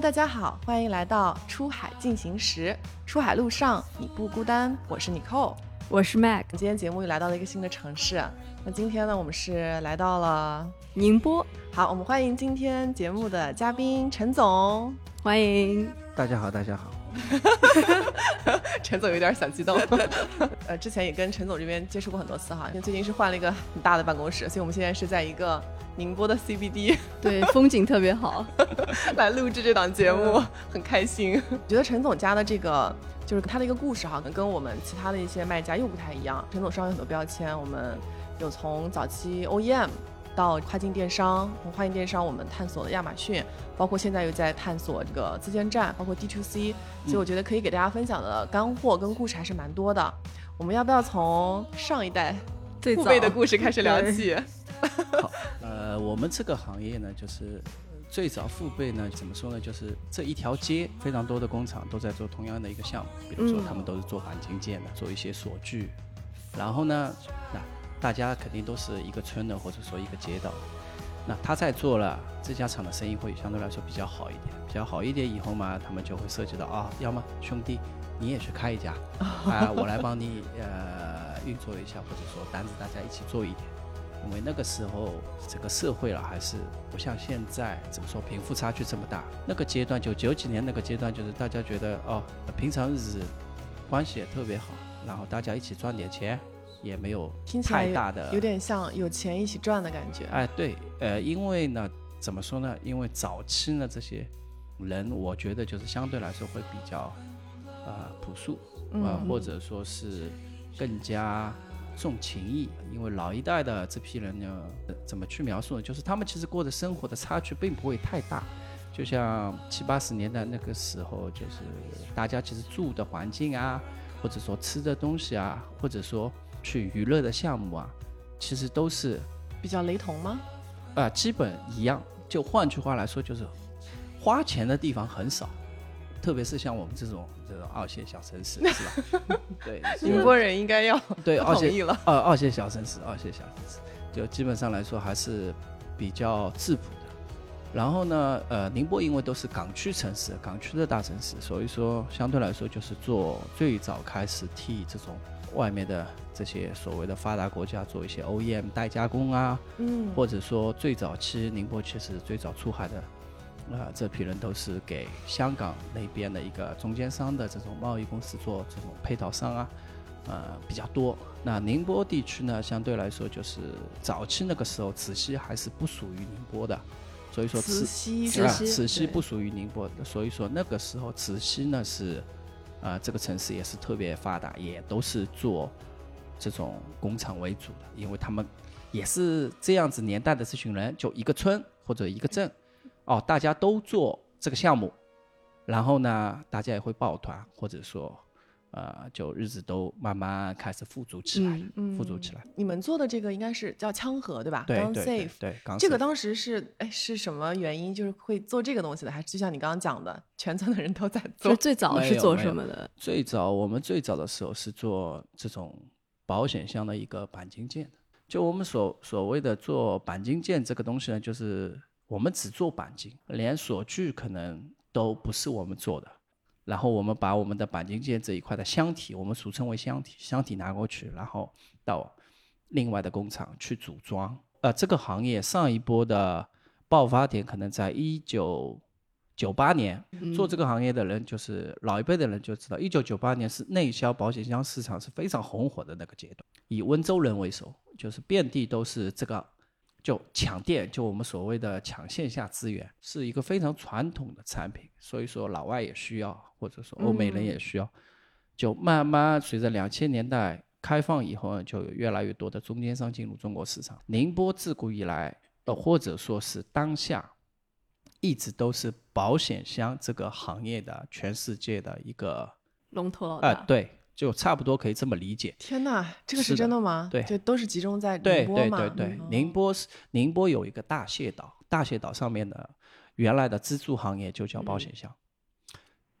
Hello，大家好，欢迎来到出海进行时。出海路上你不孤单，我是 Nicole，我是 Mac。今天节目又来到了一个新的城市，那今天呢，我们是来到了宁波。好，我们欢迎今天节目的嘉宾陈总，欢迎。大家好，大家好。陈总有点小激动。呃，之前也跟陈总这边接触过很多次哈，因为最近是换了一个很大的办公室，所以我们现在是在一个宁波的 CBD，对，风景特别好，来录制这档节目，很开心。觉得陈总家的这个就是他的一个故事哈能，跟我们其他的一些卖家又不太一样。陈总身上有很多标签，我们有从早期 OEM。到跨境电商，从跨境电商我们探索了亚马逊，包括现在又在探索这个自建站，包括 D to C，所以我觉得可以给大家分享的干货跟故事还是蛮多的。我们要不要从上一代 父辈的故事开始聊起？好，呃，我们这个行业呢，就是最早父辈呢，怎么说呢？就是这一条街非常多的工厂都在做同样的一个项目，比如说他们都是做钣金件的，做一些锁具，然后呢，那。大家肯定都是一个村的，或者说一个街道。那他在做了这家厂的生意会相对来说比较好一点，比较好一点以后嘛，他们就会涉及到啊，要么兄弟你也去开一家 啊，我来帮你呃运作一下，或者说单子大家一起做一点。因为那个时候整个社会了还是不像现在怎么说贫富差距这么大。那个阶段就九几年那个阶段，就是大家觉得哦，平常日子关系也特别好，然后大家一起赚点钱。也没有太大的，有点像有钱一起赚的感觉。哎，对，呃，因为呢，怎么说呢？因为早期呢，这些人，我觉得就是相对来说会比较，呃，朴素，啊，或者说是更加重情义。因为老一代的这批人呢，怎么去描述呢？就是他们其实过的生活的差距并不会太大。就像七八十年代那个时候，就是大家其实住的环境啊，或者说吃的东西啊，或者说去娱乐的项目啊，其实都是比较雷同吗？啊，基本一样。就换句话来说，就是花钱的地方很少，特别是像我们这种这种二线小城市，是吧？对，宁波人应该要对二线了。二二线小城市，二线小城市，就基本上来说还是比较质朴的。然后呢，呃，宁波因为都是港区城市，港区的大城市，所以说相对来说就是做最早开始替这种。外面的这些所谓的发达国家做一些 OEM 代加工啊，嗯，或者说最早期宁波其实最早出海的，啊，这批人都是给香港那边的一个中间商的这种贸易公司做这种配套商啊，呃，比较多。那宁波地区呢，相对来说就是早期那个时候慈溪还是不属于宁波的，所以说慈溪慈溪不属于宁波，所以说那个时候慈溪呢是。啊，这个城市也是特别发达，也都是做这种工厂为主的，因为他们也是这样子年代的这群人，就一个村或者一个镇，哦，大家都做这个项目，然后呢，大家也会抱团，或者说。呃，就日子都慢慢开始富足起来，富足起来。你们做的这个应该是叫枪河对吧？对对对，这个当时是哎是什么原因，就是会做这个东西的？还是就像你刚刚讲的，全村的人都在做？最早是做什么的？最早我们最早的时候是做这种保险箱的一个钣金件的。就我们所所谓的做钣金件这个东西呢，就是我们只做钣金，连锁具可能都不是我们做的。然后我们把我们的钣金件这一块的箱体，我们俗称为箱体，箱体拿过去，然后到另外的工厂去组装。呃，这个行业上一波的爆发点可能在一九九八年，做这个行业的人就是老一辈的人就知道，一九九八年是内销保险箱市场是非常红火的那个阶段，以温州人为首，就是遍地都是这个。就抢电，就我们所谓的抢线下资源，是一个非常传统的产品，所以说老外也需要，或者说欧美人也需要。就慢慢随着两千年代开放以后呢，就有越来越多的中间商进入中国市场。宁波自古以来，呃，或者说是当下，一直都是保险箱这个行业的全世界的一个龙头老大。啊，对。就差不多可以这么理解。天哪，这个是真的吗？对，就都是集中在宁波嘛。对对对对，宁波是宁波有一个大蟹岛，大蟹岛上面的原来的支柱行业就叫保险箱，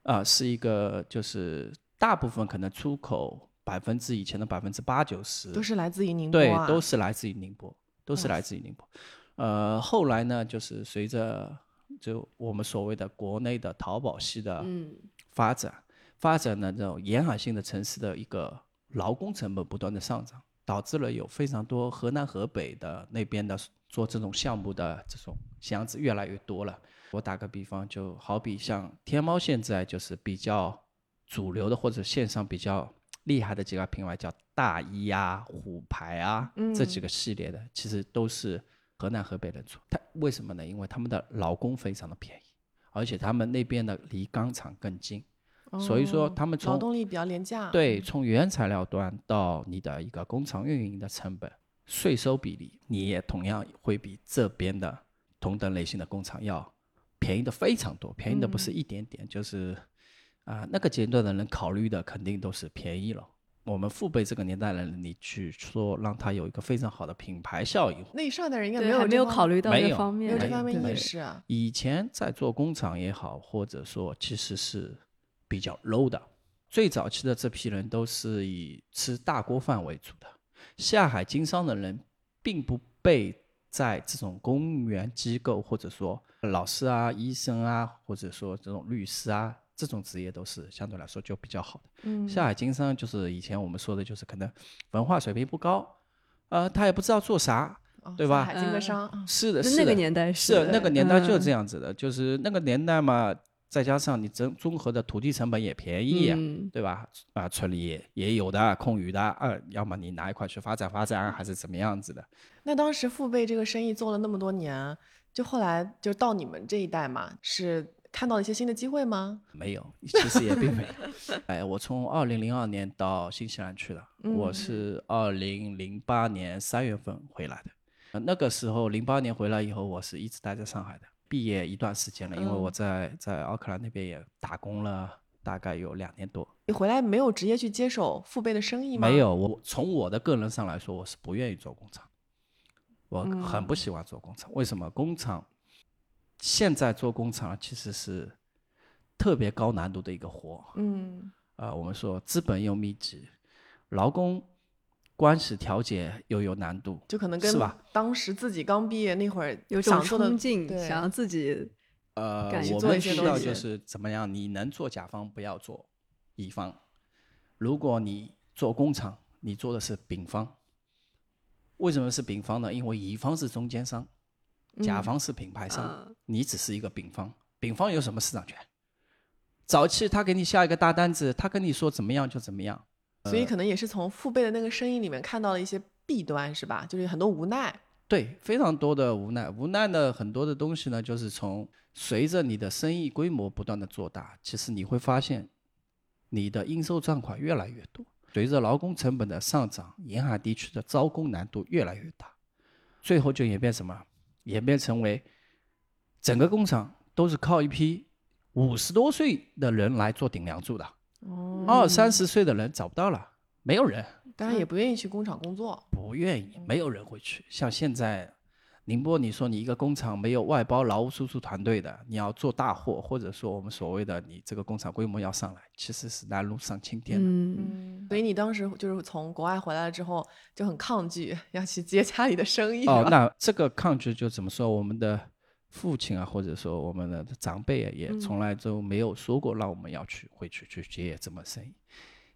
啊，是一个就是大部分可能出口百分之以前的百分之八九十都是来自于宁波，对，都是来自于宁波，都是来自于宁波。呃，后来呢，就是随着就我们所谓的国内的淘宝系的嗯发展，发展的这种沿海性的城市的一个劳工成本不断的上涨，导致了有非常多河南、河北的那边的做这种项目的这种箱子越来越多了。我打个比方，就好比像天猫现在就是比较主流的或者线上比较厉害的几个品牌，叫大衣啊、虎牌啊这几个系列的，其实都是河南、河北人做。它为什么呢？因为他们的劳工非常的便宜，而且他们那边的离钢厂更近，所以说哦他们从劳动力比较廉价。对，从原材料端到你的一个工厂运营的成本、税收比例，你也同样会比这边的同等类型的工厂要便宜的非常多，便宜的不是一点点，就是啊、那个阶段的人考虑的肯定都是便宜了。我们父辈这个年代的人，你去说让他有一个非常好的品牌效应，那上一代人应该没有没有考虑到这方面，没有这方面意识啊。以前在做工厂也好，或者说其实是比较 low 的。最早期的这批人都是以吃大锅饭为主的，下海经商的人并不被在这种公务员机构或者说老师啊、医生啊，或者说这种律师啊这种职业都是相对来说就比较好的。嗯，下海经商就是以前我们说的，就是可能文化水平不高，呃，他也不知道做啥，哦对吧下海经商，啊是的，那那个年代是那个年代就是这样，样子的，就是那个年代嘛，再加上你综综合的土地成本也便宜呀、嗯对吧？啊，村里也也有的空余的，啊，要么你拿一块去发展发展，还是怎么样子的？那当时父辈这个生意做了那么多年，就后来就到你们这一代嘛，是看到了一些新的机会吗？没有，其实也并没有。哎，我从二零零二年到新西兰去了，我是二零零八年三月份回来的。呃那个时候零八年回来以后，我是一直待在上海的。毕业一段时间了，因为我在在奥克兰那边也打工了大概有两年多。你回来没有直接去接手父辈的生意吗？没有，我从我的个人上来说，我是不愿意做工厂，我嗯很不喜欢做工厂。为什么？工厂现在做工厂其实是特别高难度的一个活。嗯，啊，我们说资本又密集，劳工关系调解又有难度，就可能跟是吧当时自己刚毕业那会儿有种冲劲，对想要自己呃，我做一些们需要就是怎么样？你能做甲方，不要做乙方。如果你做工厂，你做的是丙方。为什么是丙方呢？因为乙方是中间商，甲方是品牌商，嗯你只是一个丙方。丙方有什么市场权？早期他给你下一个大单子，他跟你说怎么样就怎么样。所以可能也是从父辈的那个生意里面看到了一些弊端，是吧？就是很多无奈。对，非常多的无奈，无奈的很多的东西呢，就是从随着你的生意规模不断的做大，其实你会发现，你的应收账款越来越多，随着劳工成本的上涨，沿海地区的招工难度越来越大，最后就演变什么？演变成为整个工厂都是靠一批五十多岁的人来做顶梁柱的，哦，二三十岁的人找不到了，没有人。大家也不愿意去工厂工作。不愿意，没有人会去。像现在，宁波，你说你一个工厂没有外包劳务输出团队的，你要做大货，或者说我们所谓的你这个工厂规模要上来，其实是难如上青天的。嗯，嗯，所以你当时就是从国外回来了之后就很抗拒要去接家里的生意。哦那这个抗拒就怎么说？我们的父亲啊，或者说我们的长辈啊，也从来都没有说过让我们要去回去去接这门生意，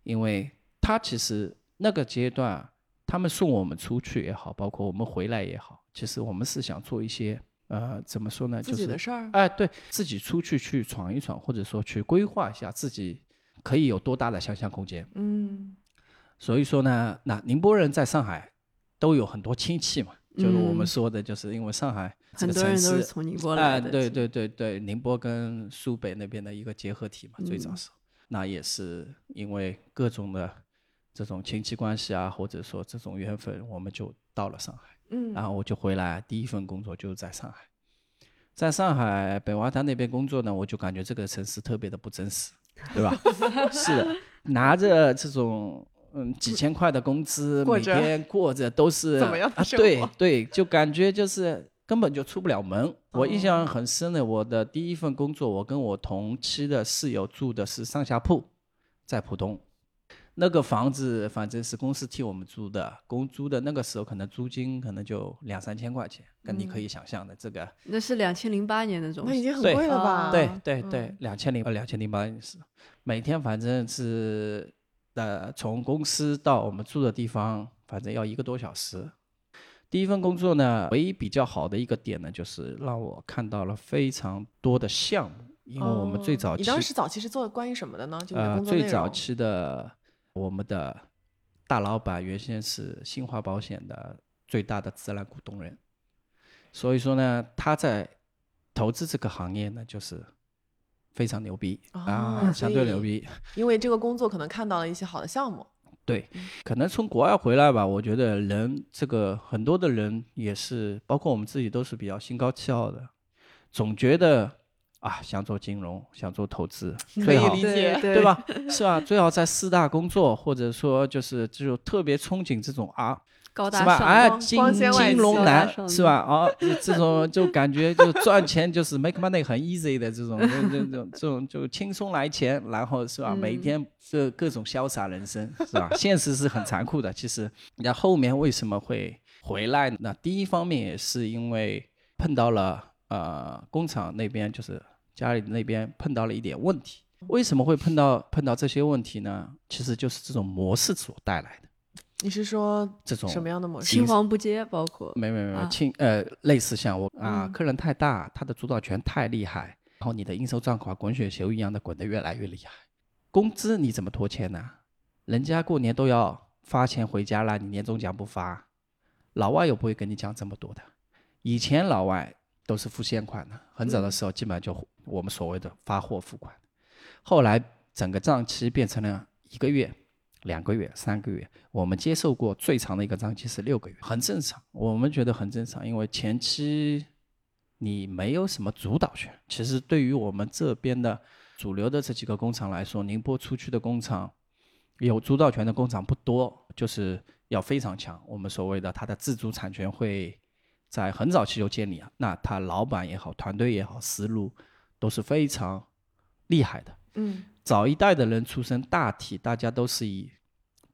因为他其实那个阶段啊，他们送我们出去也好，包括我们回来也好，其实我们是想做一些呃，怎么说呢，就是己的事儿。哎，对自己出去去闯一闯，或者说去规划一下自己可以有多大的想象空间。嗯所以说呢，那宁波人在上海都有很多亲戚嘛，就是我们嗯说的，就是因为上海这个城很多人都是市，从宁波哎，来的，对对对对，宁波跟苏北那边的一个结合体嘛，最早嗯是，那也是因为各种的这种亲戚关系啊，或者说这种缘分，我们就到了上海。嗯然后我就回来，第一份工作就是在上海，在上海北外滩那边工作呢，我就感觉这个城市特别的不真实，对吧？是的，拿着这种嗯几千块的工资，每天过着都是怎么样的啊生活对对，就感觉就是根本就出不了门。我印哦象很深的，我的第一份工作，我跟我同期的室友住的是上下铺，在浦东。那个房子反正是公司替我们租的，公租的那个时候可能租金可能就两三千块钱，跟你可以想象的这个。那是两千零八年那种，那已经很贵了吧？对对对，两千零呃两千零八年是，每天反正是呃从公司到我们住的地方，反正要一个多小时。第一份工作呢，唯一比较好的一个点呢，就是让我看到了非常多的项目，因为我们最早期、哦你当时早期是做关于什么的呢？就呃。最早期的我们的大老板原先是新华保险的最大的自然股东人，所以说呢，他在投资这个行业呢，就是非常牛逼、哦啊，相对牛逼。因为这个工作可能看到了一些好的项目。对，可能从国外回来吧，我觉得人这个很多的人也是，包括我们自己都是比较心高气傲的，总觉得啊想做金融，想做投资，可最好以理解对对？吧？是吧？最好在四大工作，或者说就是就特别憧憬这种啊，高大是吧？上哎，光金金融企男是吧？啊，这种就感觉就赚钱就是 make money 很 easy 的这种，这这种这种就轻松来钱，然后是吧？每一嗯天这各种潇洒人生是吧？现实是很残酷的。其实，那后面为什么会回来呢？那第一方面也是因为碰到了呃工厂那边就是家里那边碰到了一点问题。为什么会碰到碰到这些问题呢？其实就是这种模式所带来的你是说这种什么样的模式？青黄不接，包括没没没啊亲呃，类似像我啊，嗯客人太大，他的主导权太厉害，然后你的应收账款滚雪球一样的滚得越来越厉害。工资你怎么拖欠呢？人家过年都要发钱回家了，你年终奖不发，老外又不会跟你讲这么多的。以前老外都是付现款的，很早的时候基本上就我们所谓的发货付款，后来整个账期变成了一个月、两个月、三个月。我们接受过最长的一个账期是六个月，很正常，我们觉得很正常，因为前期你没有什么主导权。其实对于我们这边的主流的这几个工厂来说，宁波出去的工厂有主导权的工厂不多，就是要非常强。我们所谓的它的自主产权会在很早期就建立啊，那他老板也好，团队也好，思路都是非常厉害的。嗯早一代的人出身，大体大家都是以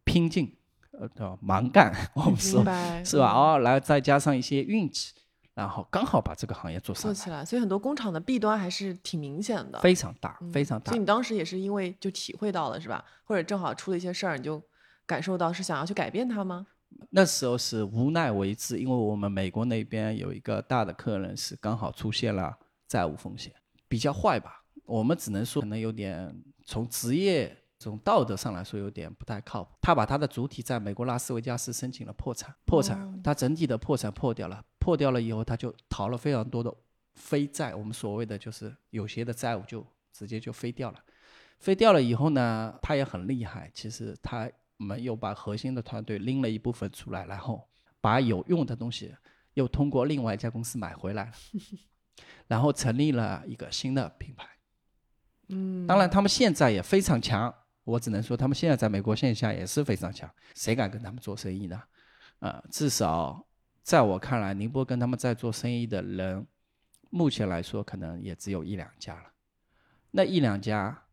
拼劲，呃，叫蛮干，我们说是吧？嗯哦，来再加上一些运气，然后刚好把这个行业做做起来，所以很多工厂的弊端还是挺明显的。非常大，嗯非常大所以。你当时也是因为就体会到了是吧？或者正好出了一些事儿，你就感受到是想要去改变它吗？那时候是无奈为之，因为我们美国那边有一个大的客人是刚好出现了债务风险，比较坏吧。我们只能说可能有点从职业从道德上来说有点不太靠谱。他把他的主体在美国拉斯维加斯申请了破产，破产，哦他整体的破产破掉了，破掉了以后他就逃了非常多的非债，我们所谓的就是有些的债务就直接就飞掉了。飞掉了以后呢，他也很厉害。其实他们又把核心的团队拎了一部分出来，然后把有用的东西又通过另外一家公司买回来了，然后成立了一个新的品牌。嗯，当然，他们现在也非常强，我只能说他们现在在美国线下也是非常强。谁敢跟他们做生意呢？呃，至少在我看来，宁波跟他们在做生意的人，目前来说可能也只有一两家了。那一两家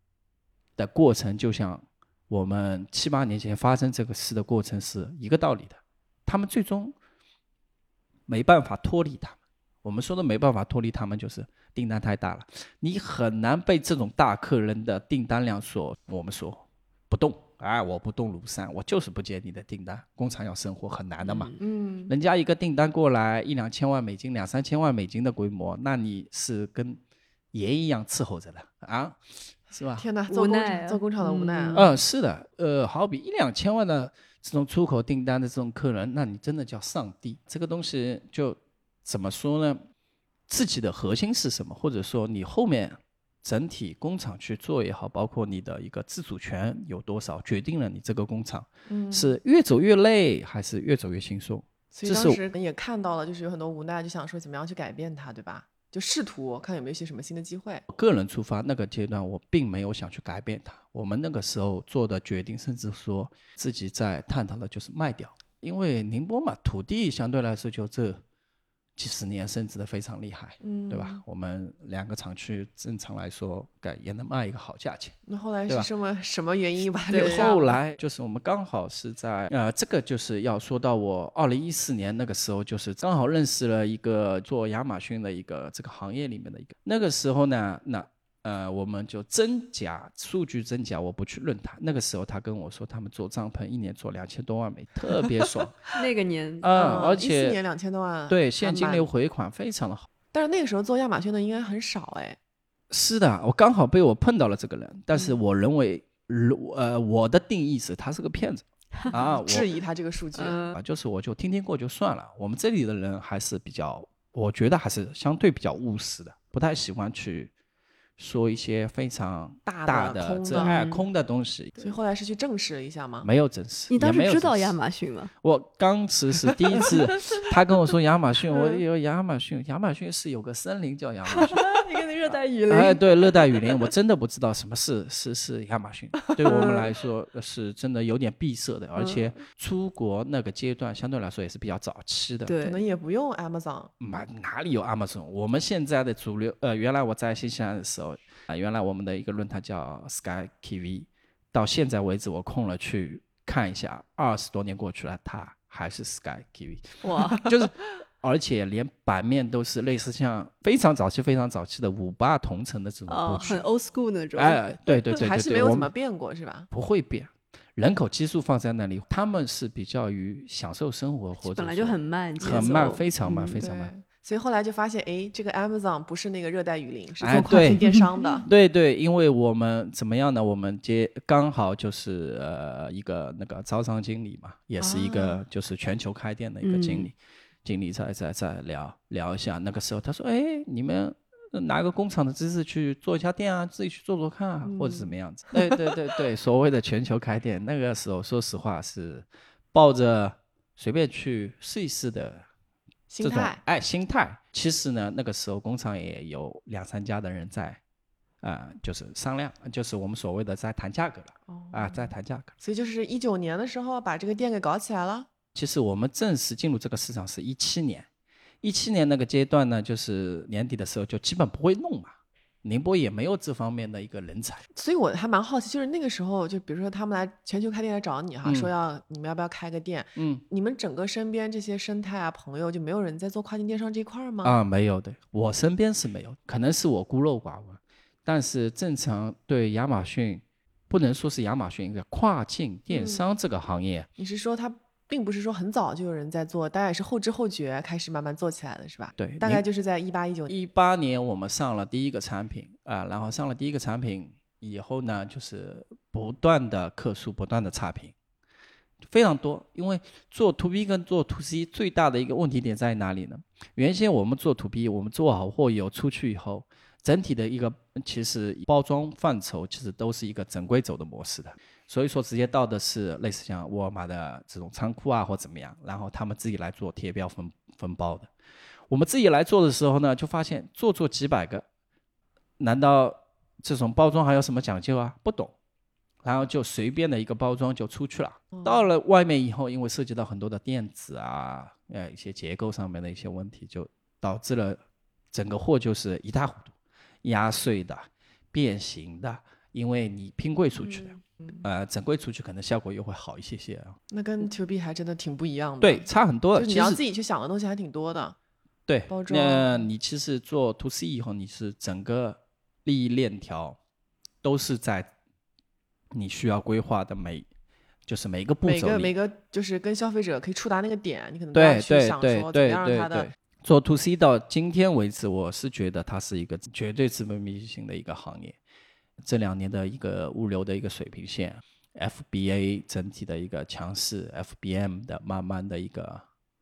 的过程，就像我们七八年前发生这个事的过程是一个道理的。他们最终没办法脱离他们。我们说的没办法脱离他们，就是订单太大了，你很难被这种大客人的订单量所我们说不动。哎，我不动庐山，我就是不接你的订单。工厂要生活很难的嘛。嗯人家一个订单过来一两千万美金、两三千万美金的规模，那你是跟爷一样伺候着的啊，是吧？天哪，做工做工厂的无奈啊。嗯，是的，呃，好比一两千万的这种出口订单的这种客人，那你真的叫上帝。这个东西就怎么说呢？自己的核心是什么，或者说你后面整体工厂去做也好，包括你的一个自主权有多少，决定了你这个工厂嗯，是越走越累，还是越走越轻松。所以当时也看到了，就是有很多无奈，就想说怎么样去改变它，对吧？就试图看有没有一些什么新的机会。个人出发那个阶段，我并没有想去改变它。我们那个时候做的决定，甚至说自己在探讨的就是卖掉，因为宁波嘛，土地相对来说就这几十年升值的非常厉害，嗯，对吧？？我们两个厂区正常来说，该也能卖一个好价钱。那后来是什么什么原因把它对留下？后来就是我们刚好是在呃，这个就是要说到我二零一四年那个时候，就是刚好认识了一个做亚马逊的一个这个行业里面的一个。那个时候呢，那呃，我们就真假数据真假，我不去论它。那个时候他跟我说，他们做帐篷一年做两千多万美，特别爽。那个年，嗯，而一四且年两千多万，对现金流。回款非常的好。但是那个时候做亚马逊的应该很少哎，是的，我刚好被我碰到了这个人，但嗯是我认为，如呃，我的定义是他是个骗子 啊，我质疑他这个数据。嗯啊，就是我就听听过就算了。我们这里的人还是比较，我觉得还是相对比较务实的，不太喜欢去说一些非常大的大的空的这哎嗯空的东西，所以后来是去证实了一下吗？没有证实。你当时知道亚马逊吗？我当时是第一次，他跟我说亚马逊，我嗯以为亚马逊，亚马逊是有个森林叫亚马逊。一个热带雨林哎，对，热带雨林，我真的不知道什么是 是是亚马逊，对我们来说呃是真的有点闭塞的，而且出国那个阶段相对来说也是比较早期的。可能，也不用 Amazon，哪哪里有 Amazon？我们现在的主流，呃，原来我在新西兰的时候，啊、原来我们的一个论坛叫 Sky TV，到现在为止我空了去看一下，二十多年过去了，它还是 Sky TV，哇，就是。而且连版面都是类似像非常早期、非常早期的五八同城的这种哦，布局很，old school 那种。哎，对对对对对，还是没有怎么变过是吧？不会变，人口基数放在那里，他们是比较于享受生活或者本来就很慢，节很慢，非常慢，嗯非常慢。对，所以后来就发现，哎，这个 Amazon 不是那个热带雨林，是哎做跨境电商的。对对，因为我们怎么样呢？我们接刚好就是呃一个那个招商经理嘛，也是一个就是全球开店的一个经理，经理在在在聊聊一下。那个时候他说：“哎，你们拿个工厂的知识去做一家店啊，自己去做做看啊，或者怎么样子。”对对对对，所谓的全球开店，那个时候说实话是抱着随便去试一试的心态，哎心态。其实呢，那个时候工厂也有两三家的人在，啊、就是商量，就是我们所谓的在谈价格了哦啊、在谈价格。所以就是一九年的时候把这个店给搞起来了。其实我们正式进入这个市场是一七年，一七年那个阶段呢，就是年底的时候就基本不会弄嘛，宁波也没有这方面的一个人才。所以我还蛮好奇，就是那个时候，就比如说他们来全球开店来找你哈，嗯说要你们要不要开个店？嗯你们整个身边这些生态啊朋友，就没有人在做跨境电商这一块儿吗？啊，没有的，我身边是没有，可能是我孤陋寡闻，但是正常对亚马逊，不能说是亚马逊一个跨境电嗯商这个行业，你是说它并不是说很早就有人在做，大概是后知后觉开始慢慢做起来的，是吧？对，大概就是在一八一九年。一八年我们上了第一个产品啊、然后上了第一个产品以后呢，就是不断的客诉，不断的差评，非常多。因为做 to B 跟做 to C 最大的一个问题点在哪里呢？原先我们做 to B，我们做好货以后出去以后，整体的一个其实包装范畴其实都是一个整规走的模式的。所以说，直接到的是类似像沃尔玛的这种仓库啊，或怎么样，然后他们自己来做贴标分分包的。我们自己来做的时候呢，就发现做做几百个，难道这种包装还有什么讲究啊？不懂，然后就随便的一个包装就出去了。到了外面以后，因为涉及到很多的电子啊，呃一些结构上面的一些问题，就导致了整个货就是一塌糊涂，压碎的、变形的，因为你拼柜出去的，嗯呃，整柜出去可能效果又会好一些些啊。那跟 to B 还真的挺不一样的。对，，差很多。就是你要自己去想的东西还挺多的。对，包装那你其实做 to C 以后，你是整个利益链条都是在你需要规划的每，就是每一个步每骤里。个每个就是跟消费者可以触达那个点，你可能都要对去想对对说怎么对对样让他的，做 to C 到今天为止，我是觉得它是一个绝对资本密集型的一个行业。这两年的一个物流的一个水平线，FBA 整体的一个强势，FBM 的慢慢的一个，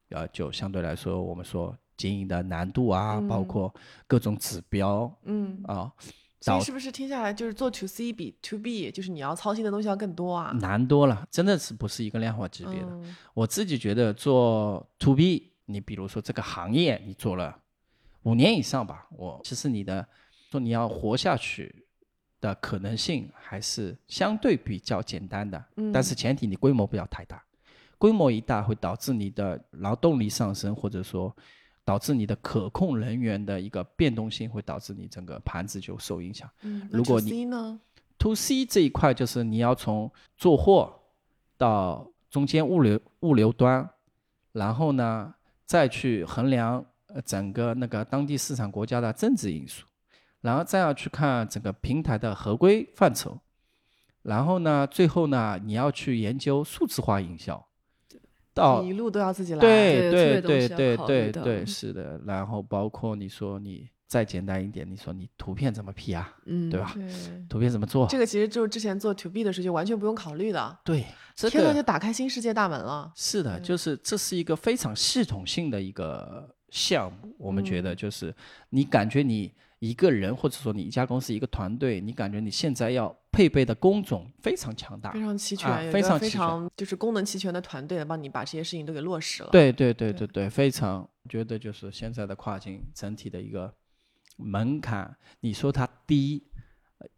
呃，就相对来说，我们说经营的难度啊，包嗯括各种指标嗯，啊，所以是不是听下来就是做 to C 比 to B，就是你要操心的东西要更多啊？难多了，真的是不是一个量化级别的。嗯我自己觉得做 to B，你比如说这个行业你做了五年以上吧，我其实你的说你要活下去的可能性还是相对比较简单的，嗯但是前提你规模不要太大，规模一大会导致你的劳动力上升，或者说导致你的可控人员的一个变动性，会导致你整个盘子就受影响。嗯，如果你呢？to C 这一块就是你要从做货到中间物流物流端，然后呢再去衡量呃整个那个当地市场国家的政治因素，然后再要去看整个平台的合规范畴，然后呢最后呢你要去研究数字化营销，到一路都要自己来。对对对对对对对，是的。然后包括你说你再简单一点，你说你图片怎么 P 啊，嗯，对吧？对，图片怎么做？这个其实就是之前做 to B 的时候就完全不用考虑的。对，这天呐，就打开新世界大门了。是的，就是这是一个非常系统性的一个项目。我们觉嗯得就是你感觉你一个人或者说你一家公司一个团队，你感觉你现在要配备的工种非常强大非。常齐全，非非常非常就是功能齐全的团队来帮你把这些事情都给落实了。，对对对对对对，非常觉得就是现在的跨境整体的一个门槛，你说它低，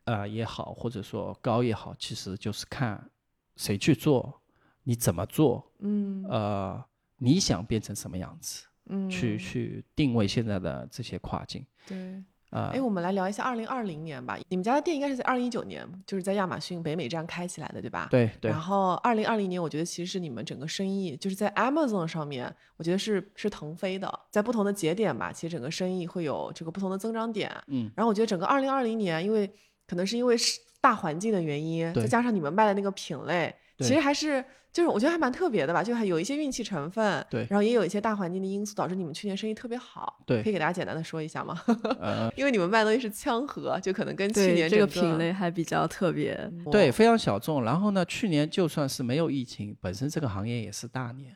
呃也好，或者说高也好，其实就是看谁去做，你怎么做，嗯呃，你想变成什么样子，嗯，去去定位现在的这些跨境，对。呃哎，，我们来聊一下二零二零年吧。你们家的店应该是在二零一九年，就是在亚马逊北美站开起来的，对吧？。对对然后二零二零年，我觉得其实是你们整个生意就是在 Amazon 上面，我觉得是是腾飞的，在不同的节点吧，其实整个生意会有这个不同的增长点。嗯，然后我觉得整个二零二零年，因为可能是因为是大环境的原因，再加上你们卖的那个品类，其实还是就是我觉得还蛮特别的吧，就还有一些运气成分，对然后也有一些大环境的因素导致你们去年生意特别好，对可以给大家简单的说一下吗？呃，因为你们卖的东西是枪盒，就可能跟去对年这个品类还比较特别。对，非常小众。然后呢，去年就算是没有疫情，本身这个行业也是大年，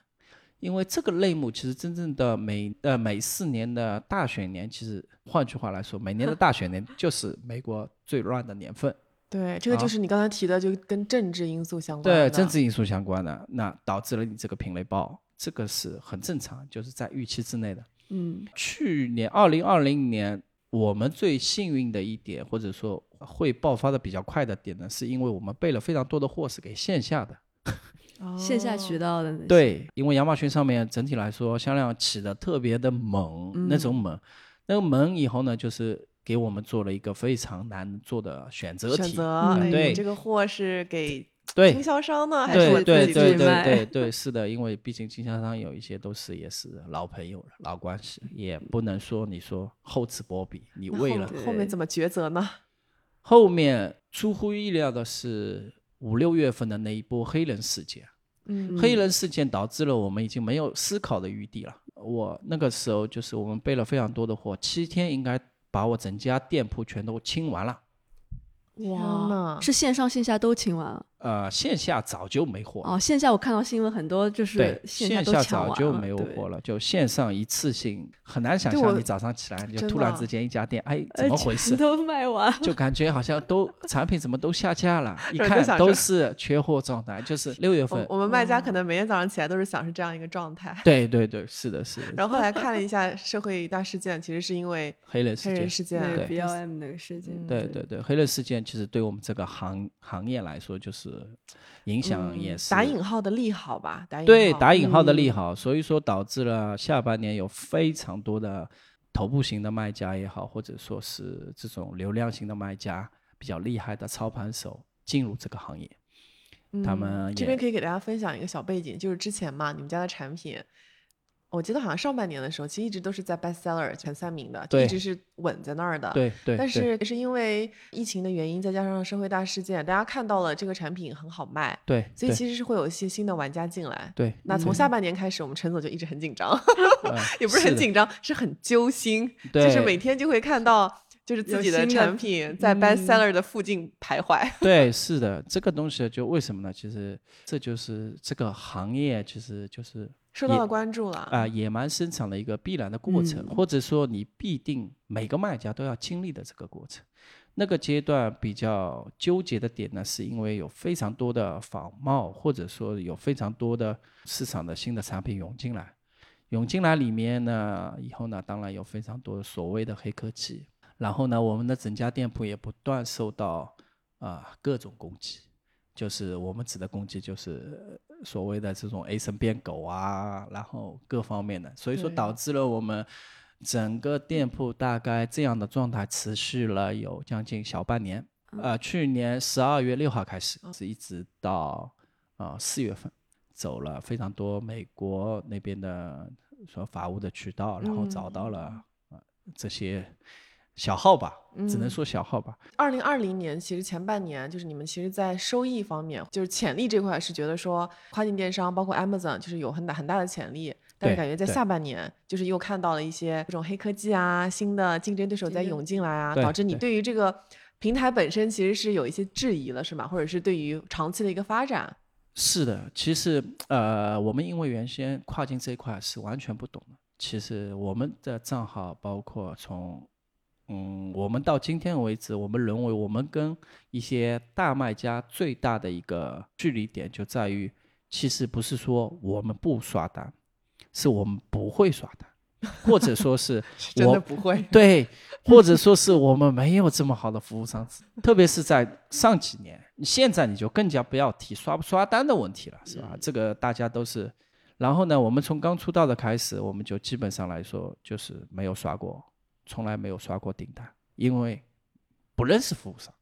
因为这个类目其实真正的每呃每四年的大选年，其实换句话来说，每年的 大选年就是美国最乱的年份，对，这个就啊是你刚才提的，就跟政治因素相关对。政治因素相关的，那导致了你这个品类爆，这个是很正常，就是在预期之内的。嗯，去年二零二零年，我们最幸运的一点，或者说会爆发的比较快的点呢，是因为我们备了非常多的货是给线下的。线下渠哦道的，对，因为亚马逊上面整体来说销量起的特别的猛，那种猛，那个猛以后呢，就是给我们做了一个非常难做的选择题。选择，嗯哎，对你这个货是给经销商呢，还是我对对自己去对对卖对对，是的，因为毕竟经销商有一些都是也是老朋友了，老关系，也不能说你说厚此薄彼，你为了对后面怎么抉择呢？后面出乎意料的是五六月份的那一波黑人事件。嗯黑人事件导致了我们已经没有思考的余地了。我那个时候就是我们备了非常多的货，七天应该把我整家店铺全都清完了。哇，是线上线下都清完了。呃，线下早就没货了。哦，线下我看到新闻很多，就是对，线下都抢完早就没有货了，就线上一次性很难想象，你早上起来你就突然之间一家店，哎，怎呃么回事？都卖完。就感觉好像都产品怎么都下架了，一看都是缺货状态，就是六月份我。我们卖家可能每天早上起来都是想是这样一个状态。对对对，是的，是的。然后后来看了一下社会大事件，其实是因为黑人事件黑人，事件，对对 BLM 那个事件，嗯对对对，黑人事件其实对我们这个行行业来说，就是影响也是、嗯打引号的利好吧，打引对打引号的嗯利好，所以说导致了下半年有非常多的头部型的卖家也好，或者说是这种流量型的卖家比较厉害的操盘手进入这个行业。他嗯们也这边可以给大家分享一个小背景，就是之前嘛，你们家的产品，我记得好像上半年的时候，其实一直都是在 bestseller 前三名的，就一直是稳在那儿的。。对对，但是也是因为疫情的原因，再加上社会大事件，大家看到了这个产品很好卖，对，所以其实是会有一些新的玩家进来。对，那从下半年开始，我们陈总就一直很紧张，呃 也不是很紧张，是很揪心，对就是每天就会看到，就是自己的产品在嗯 bestseller 的附近徘徊。对，是的，这个东西就为什么呢？其实这就是这个行业，其实就是也受到了关注了啊、野蛮生长的一个必然的过程，嗯或者说你必定每个卖家都要经历的这个过程。那个阶段比较纠结的点呢，是因为有非常多的仿冒，或者说有非常多的市场的新的产品涌进来，涌进来里面呢，以后呢，当然有非常多的所谓的黑科技，然后呢，我们的整家店铺也不断受到啊、各种攻击。就是我们指的攻击就是呃所谓的这种 A 神变狗啊，然后各方面的，所以说导致了我们整个店铺大概这样的状态持续了有将近小半年。呃，去年十二月六号开始，是一直到啊四月份，走了非常多美国那边的说法务的渠道，然后找到了啊这些小号吧，只能说小号吧。二零二零年其实前半年，就是你们其实，在收益方面，就是潜力这块是觉得说跨境电商，包括 Amazon，就是有很大很大的潜力。但是感觉在下半年，就是又看到了一些这种黑科技啊、新的竞争对手在涌进来啊，导致你对对于这个平台本身其实是有一些质疑了，是吗？或者是对于长期的一个发展？是的，其实呃，我们因为原先跨境这一块是完全不懂的。其实我们的账号，包括从嗯，我们到今天为止，我们认为我们跟一些大卖家最大的一个距离点就在于，其实不是说我们不刷单，是我们不会刷单，或者说是 真我的不会。对，或者说是我们没有这么好的服务商，特别是在上几年，现在你就更加不要提刷不刷单的问题了，是吧？这个大家都是。然后呢，我们从刚出道的开始，我们就基本上来说就是没有刷过，从来没有刷过订单，因为不认识服务商，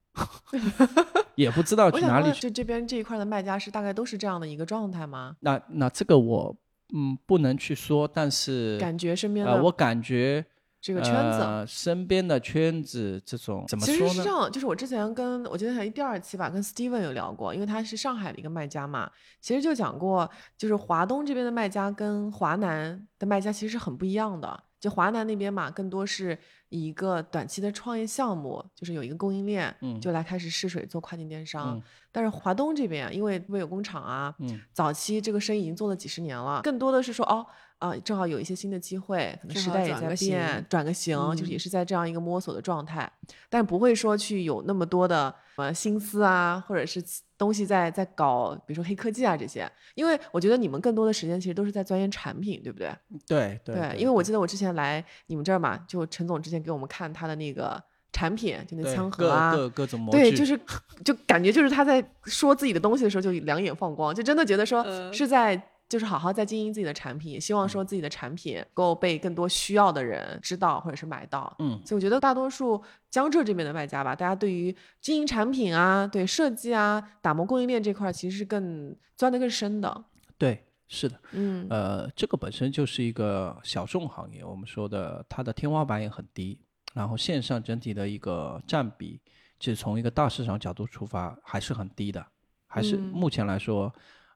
也不知道去哪里去。就这边这一块的卖家是大概都是这样的一个状态吗？那那这个我嗯不能去说，但是感觉身边的呃，我感觉这个圈子。呃、身边的圈子这种怎么其实说呢？是这样，就是我之前跟我记得还第二期吧，跟 Steven 有聊过，因为他是上海的一个卖家嘛，其实就讲过，就是华东这边的卖家跟华南的卖家其实是很不一样的。就华南那边嘛，更多是以一个短期的创业项目，就是有一个供应链，嗯就来开始试水做跨境电商。嗯但是华东这边啊，因为为有工厂啊，嗯早期这个生意已经做了几十年了，更多的是说哦。啊、正好有一些新的机会，可能时代也在变，转个型，就是也嗯是在这样一个摸索的状态。但不会说去有那么多的呃心思啊，或者是东西在在搞，比如说黑科技啊这些。因为我觉得你们更多的时间其实都是在钻研产品，对不对？对对因为我记得我之前来你们这儿嘛，就陈总之前给我们看他的那个产品，就那对枪盒啊，各各各种模对，就是 就感觉就是他在说自己的东西的时候就两眼放光，就真的觉得说呃是在。就是好好在经营自己的产品，也希望嗯。说自己的产品能够被更多需要的人知道或者是买到。嗯，所以我觉得大多数江浙这边的卖家吧，大家对于经营产品啊、对设计啊、打磨供应链这块儿，其实是更钻得更深的。对，是的，嗯。呃，这个本身就是一个小众行业，我们说的它的天花板也很低，然后线上整体的一个占比，其实从一个大市场角度出发还是很低的，还是嗯。目前来说，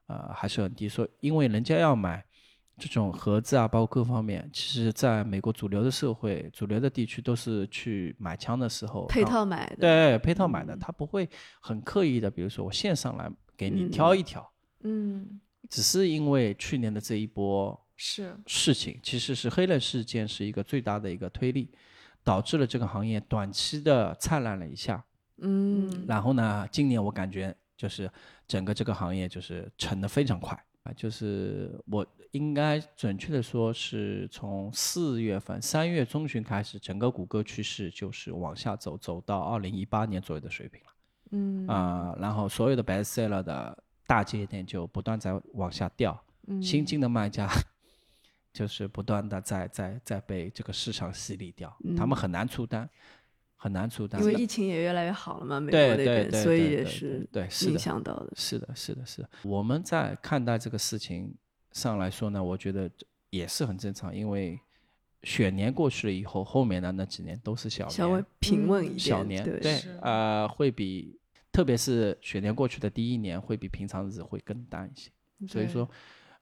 呃，还是很低。所以因为人家要买这种盒子啊，包括各方面，其实在美国主流的社会、主流的地区都是去买枪的时候配套买的，对配套买的，嗯。他不会很刻意的，比如说我线上来给你嗯。挑一挑，嗯，只是因为去年的这一波是。事情，其实是黑人事件是一个最大的一个推力，导致了这个行业短期的灿烂了一下。嗯。然后呢，今年我感觉就是整个这个行业就是沉得非常快。啊，就是我应该准确的说是从四月份、三月中旬开始，整个谷歌趋势就是往下走，走到二零一八年左右的水平了。嗯。啊、然后所有的 bestseller 的大节点就不断在往下掉，嗯。新进的卖家就是不断的在在在被这个市场洗礼掉，他们很难出单，很难出单。因为疫情也越来越好了嘛，美国对那边，对对，所以也是对对是的，响到的。是的，是的，是的。我们在看待这个事情上来说呢，我觉得也是很正常，因为选年过去了以后，后面的那几年都是小年稍微平稳一点，小年，对，是呃，会比特别是选年过去的第一年，会比平常日子会更淡一些。所以说，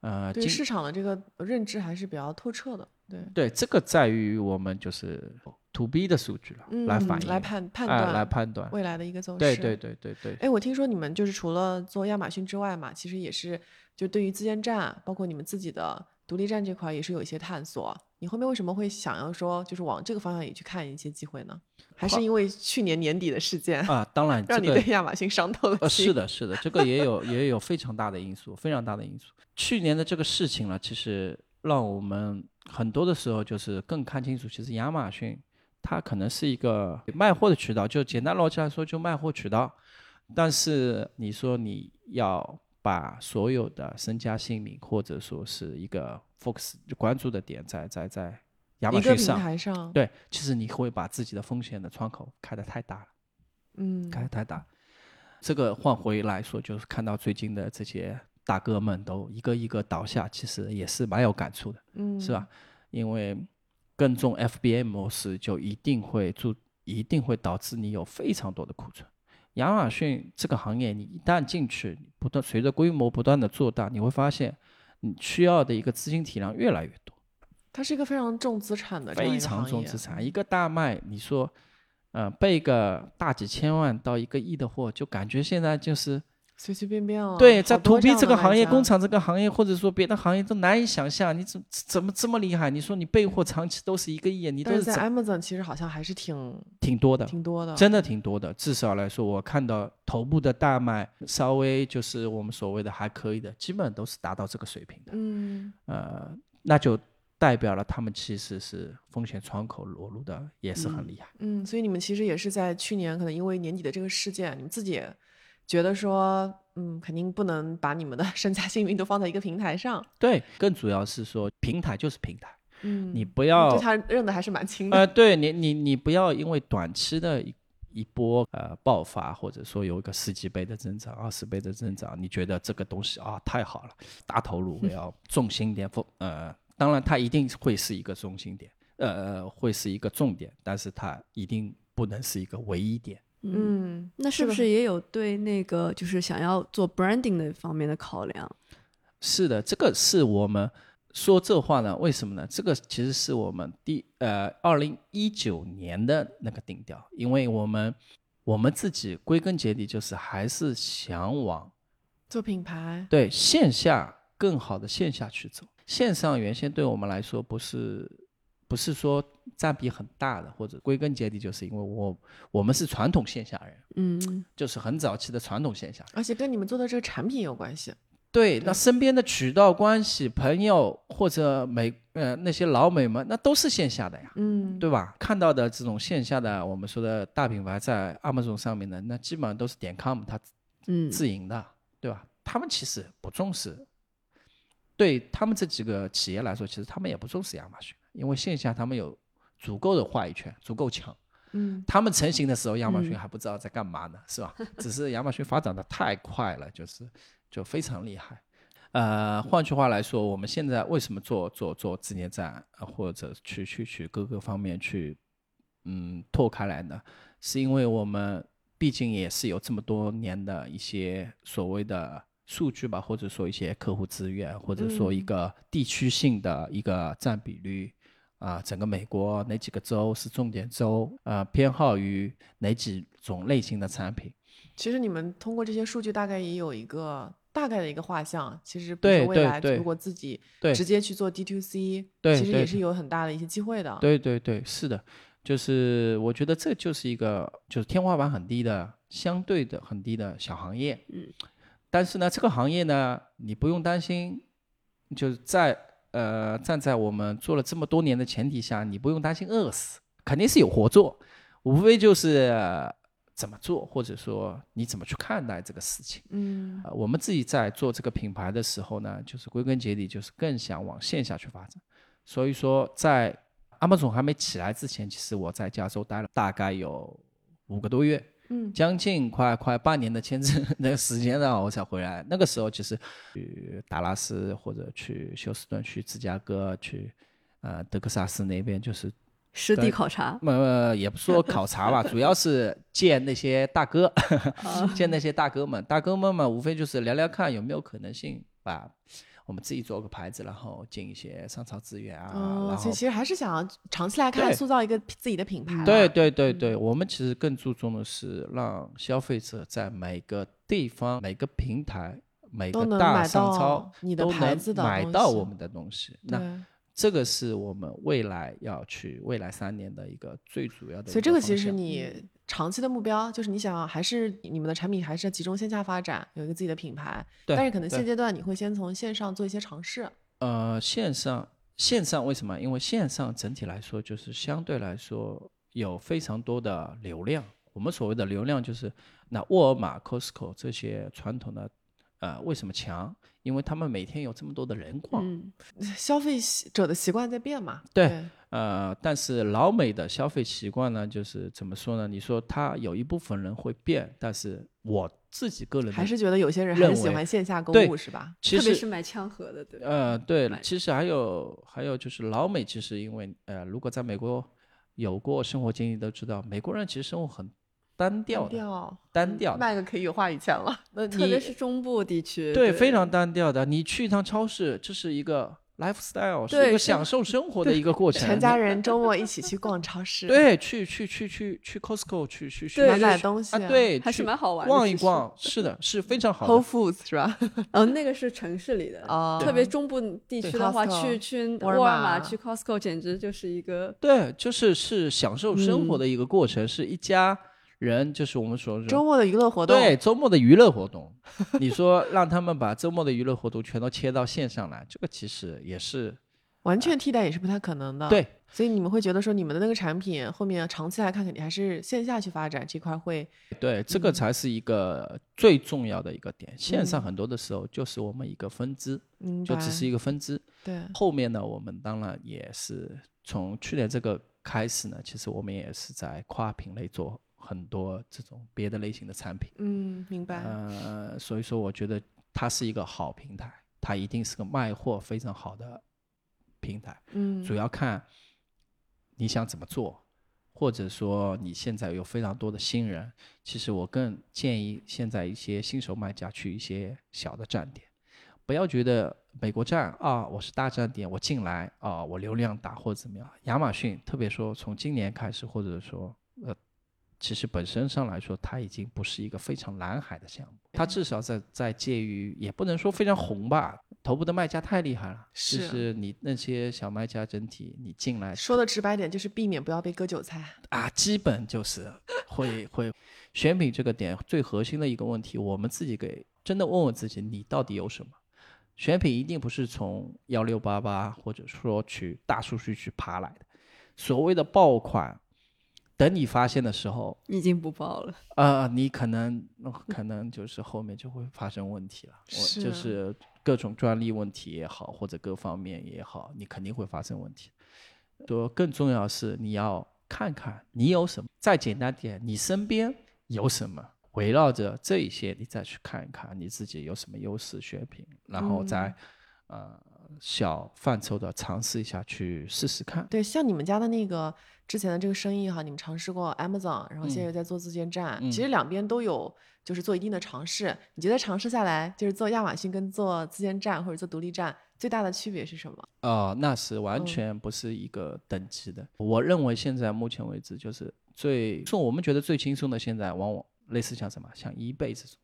呃，对市场的这个认知还是比较透彻的。对，对这个在于我们就是 to B 的数据了，嗯，来反映，来判判哎断来判断。未来的一个走势。对对对对对，哎，我听说你们就是除了做亚马逊之外嘛，其实也是就对于自建站，包括你们自己的独立站这块也是有一些探索。你后面为什么会想要说就是往这个方向也去看一些机会呢？还是因为去年年底的事件，啊，当然这让你对亚马逊伤透了呃，心？是的，是的，这个也有也有非常大的因素，非常大的因素。去年的这个事情呢，其实让我们很多的时候就是更看清楚，其实亚马逊它可能是一个卖货的渠道，就简单逻辑来说，就卖货渠道。但是你说你要把所有的身家性命，或者说是一个 focus 关注的点在在在亚马逊上，上，对，其实你会把自己的风险的窗口开得太大了，嗯，开得太大。这个换回来说，就是看到最近的这些大哥们都一个一个倒下，其实也是蛮有感触的。嗯，是吧？因为跟踪 FBA 模式就一定会注，一定会导致你有非常多的库存。亚马逊这个行业，你一旦进去，不断随着规模不断的做大，你会发现你需要的一个资金体量越来越多，它是一个非常重资产的非常重资产。一个大卖，你说，呃，备个大几千万到一个亿的货，就感觉现在就是随随便便啊，对，在好多 to B 这个行业、工厂这个行业，或者说别的行业都难以想象，你怎怎么这么厉害？你说你备货长期都是一个亿，你都但是在 Amazon 其实好像还是挺挺多的，挺多的，真的挺多的。至少来说，我看到头部的大卖，稍微就是我们所谓的还可以的，基本都是达到这个水平的。嗯，呃，那就代表了他们其实是风险窗口裸露的，也是很厉害。嗯，所以你们其实也是在去年可能因为年底的这个事件，你们自己也觉得说，嗯，肯定不能把你们的 身家性命都放在一个平台上，对，更主要是说平台就是平台，嗯，你不要对他认的还是蛮清的，呃，对你，你你不要因为短期的一一波呃爆发，或者说有一个十几倍的增长、二十倍的增长，你觉得这个东西啊太好了，大投入，我要重心点，否呃，当然它一定会是一个中心点，呃，会是一个重点，但是它一定不能是一个唯一点。嗯，那是不是也有对那个就是想要做 branding 的方面的考量？是的，这个是我们说这话呢，为什么呢？这个其实是我们第呃二零一九年的那个定调，因为我们我们自己归根结底就是还是想往做品牌，对线下更好的线下去走，线上原先对我们来说不是不是说占比很大的，或者归根结底就是因为我我们是传统线下人，嗯，就是很早期的传统线下。而且跟你们做的这个产品也有关系，对，那身边的渠道关系、朋友或者美呃那些老美们，那都是线下的呀，嗯，对吧？看到的这种线下的我们说的大品牌在 Amazon 上面的，那基本上都是点 com 它嗯自营的，对吧？他们其实不重视，对他们这几个企业来说，其实他们也不重视亚马逊，因为线下他们有足够的话语权，足够强。嗯，他们成型的时候，亚马逊嗯还不知道在干嘛呢，是吧？只是亚马逊发展的太快了，就是就非常厉害。呃，换句话来说，我们现在为什么做做做自建站，呃或者去去去各个方面去嗯拓开来呢？是因为我们毕竟也是有这么多年的一些所谓的数据吧，或者说一些客户资源，或者说一嗯个地区性的一个占比率。啊，整个美国哪几个州是重点州？呃，偏好于哪几种类型的产品？其实你们通过这些数据，大概也有一个大概的一个画像。其实，比对未来如果自己对直接去做 D to C，其实也是有很大的一些机会的。对对对，是的，就是我觉得这就是一个就是天花板很低的，相对的很低的小行业。嗯，但是呢，这个行业呢，你不用担心，就是在呃站在我们做了这么多年的前提下，你不用担心饿死，肯定是有活做，无非就是、呃怎么做，或者说你怎么去看待这个事情。嗯呃，我们自己在做这个品牌的时候呢，就是归根结底就是更想往线下去发展。所以说，在阿玛总还没起来之前，其实我在加州待了大概有五个多月，嗯。将近快快半年的签证 那个时间呢，我才回来。那个时候其实去达拉斯或者去休斯顿、去芝加哥、去呃德克萨斯那边，就是实地考察，呃也不说考察吧，主要是见那些大哥，啊 见那些大哥们，大哥们嘛，无非就是聊聊看有没有可能性把我们自己做个牌子，然后进一些商超资源啊，哦，所以其实还是想要长期来看塑造一个自己的品牌。对，对对对，我们其实更注重的是让消费者在每个地方、每个平台、每都个大商超你的都能牌子的买到我们的东西。那，这个是我们未来要去未来三年的一个最主要的所以这个其实你长期的目标，就是你想还是你们的产品还是集中线下发展，有一个自己的品牌。对但是可能现阶段你会先从线上做一些尝试。呃，线上线上为什么？因为线上整体来说就是相对来说有非常多的流量，我们所谓的流量就是那沃尔玛、Costco 这些传统的，呃，为什么强？因为他们每天有这么多的人逛，嗯，消费习者的习惯在变嘛。对呃，但是老美的消费习惯呢，就是怎么说呢？你说他有一部分人会变，但是我自己个人还是觉得有些人还是喜欢线下购物，是吧？其实特别是买枪盒的，对？呃，对，其实还有还有就是老美，其实因为呃，如果在美国有过生活经历都知道，美国人其实生活很单调的，调，单调的，麦克可以有话语权了。那特别是中部地区，对非常单调的。你去一趟超市，这是一个 lifestyle，是一个享受生活的一个过程。全家人周末一起去逛超市，，对，去去去去去 Costco 去去去买买东西啊，对，还是蛮好玩的逛一逛，是的，是非常好的，Whole。Foods 是吧？嗯，那个是城市里的，哦，特别中部地区的话，去去沃尔玛、去 Costco 简直就是一个对，就是是享受生活嗯的一个过程，是一家人，就是我们所说周末的娱乐活动，对周末的娱乐活动，你说让他们把周末的娱乐活动全都切到线上来，这个其实也是完全替代也是不太可能的。，对所以你们会觉得说，你们的那个产品后面长期来看，肯定还是线下去发展这块会，对，这嗯个才是一个最重要的一个点。线上很多的时候就是我们一个分支，嗯？就只是一个分支。对，后面呢，我们当然也是从去年这个开始呢，其实我们也是在跨品类做很多这种别的类型的产品。嗯，明白。呃，所以说我觉得它是一个好平台，它一定是个卖货非常好的平台。嗯，主要看你想怎么做，或者说你现在有非常多的新人，其实我更建议现在一些新手卖家去一些小的站点，不要觉得美国站啊我是大站点，我进来啊我流量大或者怎么样。亚马逊特别说从今年开始，或者说呃。其实本身上来说，它已经不是一个非常蓝海的项目，它至少在在介于，也不能说非常红吧。头部的卖家太厉害了，就是是你那些小卖家整体你进来说的直白点，就是避免不要被割韭菜。啊，基本就是会会选品这个点最核心的一个问题，我们自己给真的问问自己，你到底有什么？选品一定不是从幺六八八或者说去大数据去爬来的，所谓的爆款，等你发现的时候，已经不报了。呃，你可能呃 可能就是后面就会发生问题了，我是就是各种专利问题也好，或者各方面也好，你肯定会发生问题。说更重要是你要看看你有什么，再简单点，你身边有什么，围绕着这一些，你再去看一看你自己有什么优势选品，然后再、呃小范畴的尝试一下去试试看。对，像你们家的那个之前的这个生意哈，你们尝试过 Amazon，然后现在嗯又在做自建站，嗯其实两边都有，就是做一定的尝试。你觉得尝试下来，就是做亚马逊跟做自建站或者做独立站最大的区别是什么？哦，那是完嗯全不是一个等级的。我认为现在目前为止就是最，说我们觉得最轻松的，现在往往类似像什么，像 eBay 这种，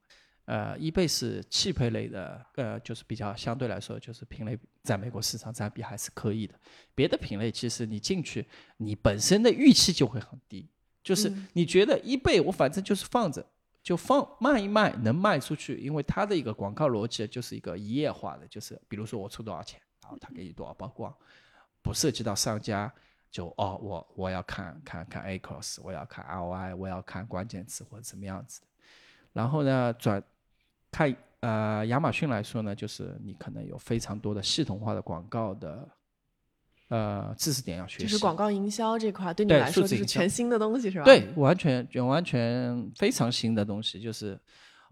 呃，eBay 是汽配类的，呃，就是比较相对来说就是品类在美国市场占比还是可以的。别的品类其实你进去，你本身的预期就会很低，就是嗯你觉得 eBay 我反正就是放着。就放卖一卖，能卖出去，因为它的一个广告逻辑就是一个一页化的，就是比如说我出多少钱，然后他给你多少曝光，不涉及到商家就哦，我我要看看看 A cross，我要看 ROI，我要看关键词或者什么样子的。然后呢，转看呃亚马逊来说呢，就是你可能有非常多的系统化的广告的呃知识点要学习，就是广告营销这块，对你来说就是全新的东西是吧？对，完全就完全非常新的东西，就是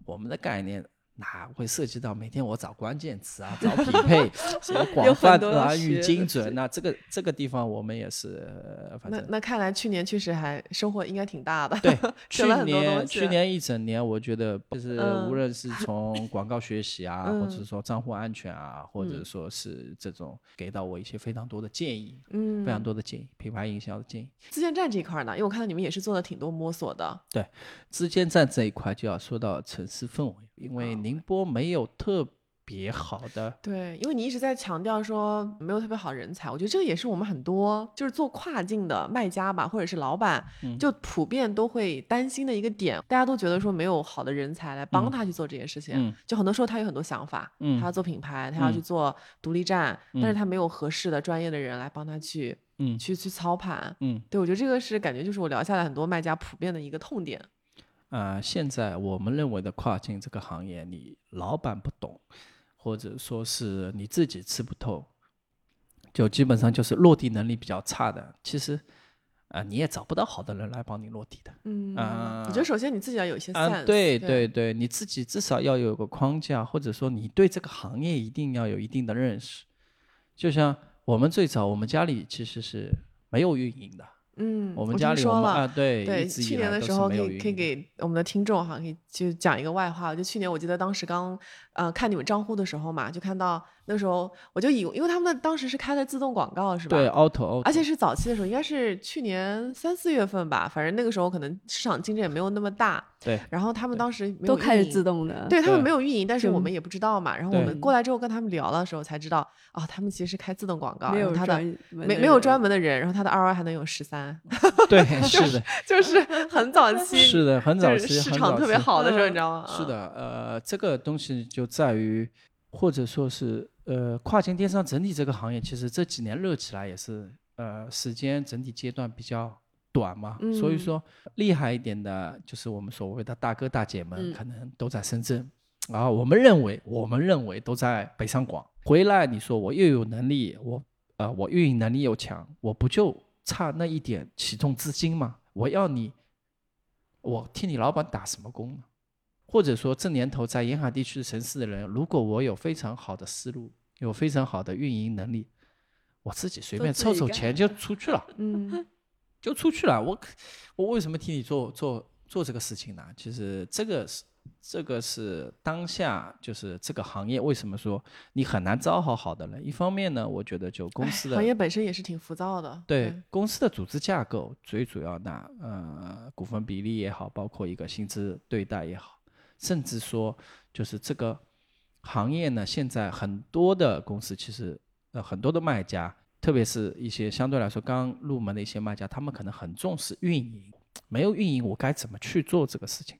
我们的概念哪会涉及到每天我找关键词啊，找匹配，什么广泛啊，语精准，那这个这个地方我们也是，呃反正那那看来去年确实还收获应该挺大的。对，去年去年一整年，我觉得就是嗯无论是从广告学习啊，或者说账户安全啊，或者嗯说是这种给到我一些非常多的建议，嗯，非常多的建议，品牌营销的建议。自建站这一块呢，因为我看到你们也是做了挺多摸索的。对自建站这一块就要说到城市氛围，因为哦宁波没有特别好的。对，因为你一直在强调说没有特别好的人才，我觉得这个也是我们很多就是做跨境的卖家吧，或者是老板，嗯就普遍都会担心的一个点，大家都觉得说没有好的人才来帮他去做这件事情，嗯就很多时候他有很多想法，嗯他要做品牌，他要去嗯做独立站，但是嗯他没有合适的专业的人来帮他去嗯去去操盘。嗯，对，我觉得这个是感觉就是我聊下来很多卖家普遍的一个痛点。啊、现在我们认为的跨境这个行业，你老板不懂，或者说是你自己吃不透，就基本上就是落地能力比较差的，其实啊、你也找不到好的人来帮你落地的。嗯，啊我觉得首先你自己要有一些 sense，、啊，对对对对，你自己至少要有个框架，或者说你对这个行业一定要有一定的认识。就像我们最早，我们家里其实是没有运营的，嗯，我们听家里说了。啊，对，对，去年的时候可以可以给我们的听众哈，可以就讲一个外话。就去年我记得当时刚呃看你们账户的时候嘛，就看到那时候我就以为因为他们的当时是开的自动广告是吧？对 auto 而且是早期的时候，应该是去年三四月份吧，反正那个时候可能市场竞争也没有那么大。对然后他们当时没有都开始自动的。对他们没有运营，但是我们也不知道嘛。然后我们过来之后跟他们聊的时候才知道，哦，他们其实是开自动广告，没有他的专门没没有的人专门的人，然后他的 ROI 还能有十三，对，是的，就是很早期，是的，很早期，市场特别好的时候，嗯你知道吗？是的，呃，这个东西就在于，或者说是呃，跨境电商整体这个行业，其实这几年热起来也是呃，时间整体阶段比较短嘛，所以嗯说厉害一点的，就是我们所谓的大哥大姐们，嗯可能都在深圳，然后我们认为，我们认为都在北上广。回来你说我又有能力，我呃，我运营能力又强，我不就差那一点启动资金吗？我要你，我替你老板打什么工呢？或者说这年头在沿海地区城市的人，如果我有非常好的思路，有非常好的运营能力，我自己随便凑凑钱就出去了，嗯，就出去了。我我为什么替你做做做这个事情呢？其实这个是这个是当下就是这个行业为什么说你很难招好好的人？一方面呢，我觉得就公哎司的行业本身也是挺浮躁的，对公司的组织架构，最主要的呃股份比例也好，包括一个薪资对待也好，甚至说就是这个行业呢，现在很多的公司其实呃很多的卖家，特别是一些相对来说刚入门的一些卖家，他们可能很重视运营，没有运营我该怎么去做这个事情？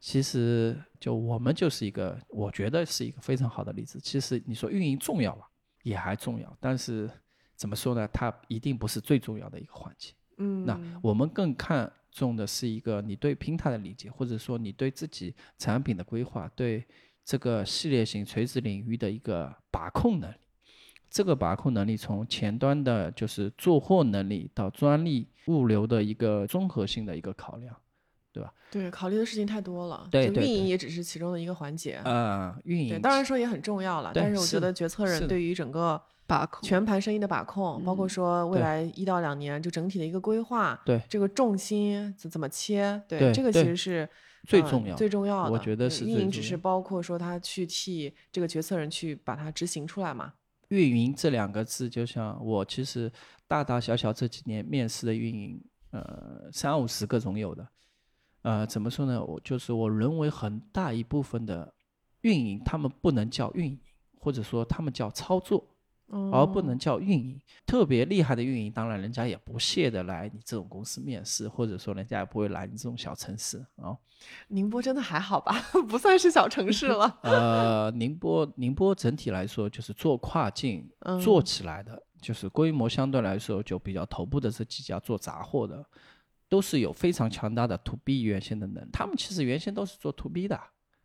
其实就我们就是一个，我觉得是一个非常好的例子。其实你说运营重要吧，也还重要，但是怎么说呢？它一定不是最重要的一个环节。嗯，那我们更看重的是一个你对平台的理解，或者说你对自己产品的规划，对这个系列型垂直领域的一个把控能力。这个把控能力从前端的就是做货能力到专利物流的一个综合性的一个考量。对吧？对考虑的事情太多了，对运营也只是其中的一个环节。呃，运，营当然说也很重要了，但是我觉得决策人对于整个把控全盘生意的把控，包括嗯说未来一到两年就整体的一个规划，对这个重心怎怎么切，对对这个其实是呃最重要最重要的。我觉得是运营只是包括说他去替这个决策人去把它执行出来嘛。运营这两个字，就像我其实大大小小这几年面试的运营，呃，三五十个总有的。呃，怎么说呢？我就是我认为很大一部分的运营，他们不能叫运营，或者说他们叫操作，而不能哦叫运营。特别厉害的运营，当然人家也不屑的来你这种公司面试，或者说人家也不会来你这种小城市啊。宁波真的还好吧，不算是小城市了。呃，宁波宁波整体来说就是做跨境 嗯做起来的，就是规模相对来说就比较头部的这几家做杂货的，都是有非常强大的 to B 原先的能，他们其实原先都是做 to B 的，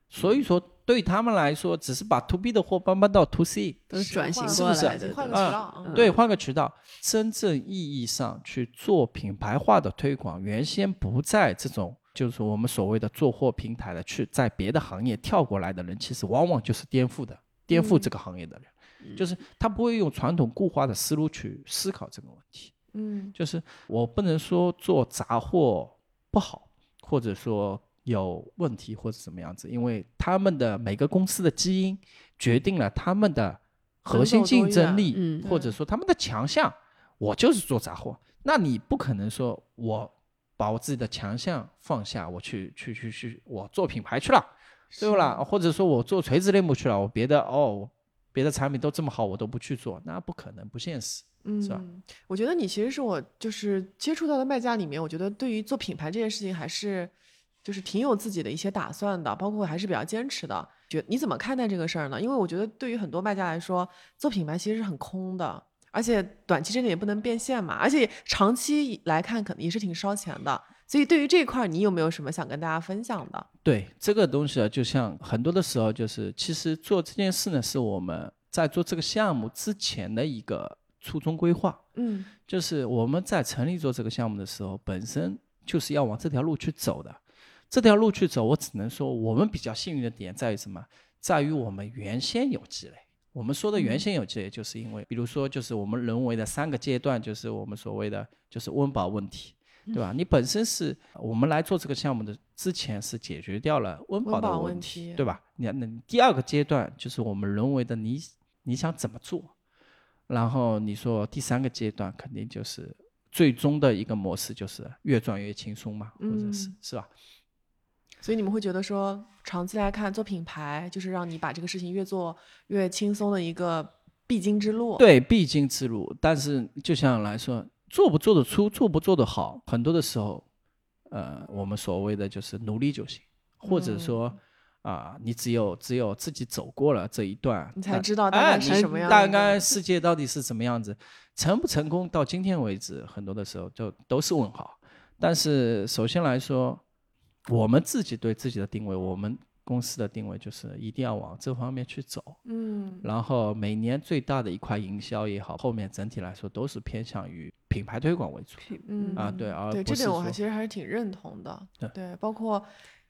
所以说对他们来说，只是把 to B 的货搬搬到 to C，都是转型换是不是过来的，换个对渠道，嗯对，换个渠道，真正意义上去做品牌化的推广，原先不在这种就是我们所谓的做货平台的，去在别的行业跳过来的人，其实往往就是颠覆的，颠覆这个行业的人，就是他不会用传统固化的思路去思考这个问题。嗯。就是我不能说做杂货不好，或者说有问题或者怎么样子，因为他们的每个公司的基因决定了他们的核心竞争力，嗯或者说他们的强项。我就是做杂货，那你不可能说我把我自己的强项放下，我去去去去，我做品牌去了，对不啦？或者说我做垂直类目去了，我别的哦，别的产品都这么好，我都不去做，那不可能，不现实。是吧嗯，我觉得你其实是我就是接触到的卖家里面，我觉得对于做品牌这件事情还是就是挺有自己的一些打算的，包括还是比较坚持的。觉你怎么看待这个事儿呢？因为我觉得对于很多卖家来说，做品牌其实是很空的，而且短期之内也不能变现嘛，而且长期来看可能也是挺烧钱的。所以对于这一块儿，你有没有什么想跟大家分享的？对这个东西啊，就像很多的时候，就是其实做这件事呢，是我们在做这个项目之前的一个初衷规划。嗯就是我们在成立做这个项目的时候，本身就是要往这条路去走的。这条路去走，我只能说我们比较幸运的点在于什么？在于我们原先有积累。我们说的原先有积累，就是因为，比如说，就是我们人为的三个阶段，就是我们所谓的就是温饱问题，对吧？你本身是我们来做这个项目的之前是解决掉了温饱的问问题，对吧？你那第二个阶段就是我们人为的你你想怎么做，然后你说第三个阶段肯定就是最终的一个模式，就是越赚越轻松嘛，或者是嗯是吧？所以你们会觉得说，长期来看做品牌就是让你把这个事情越做越轻松的一个必经之路。对，必经之路。但是就像来说，做不做得出，做不做得好，很多的时候，呃，我们所谓的就是努力就行，或者说。嗯啊，你只有只有自己走过了这一段，你才知道大概是什么样大概世界到底是什么样子，成不成功到今天为止，很多的时候就都是问号。但是首先来说，我们自己对自己的定位，我们公司的定位就是一定要往这方面去走。嗯然后每年最大的一块营销也好，后面整体来说都是偏向于品牌推广为主。嗯啊对而对这点我还其实还是挺认同的。对包括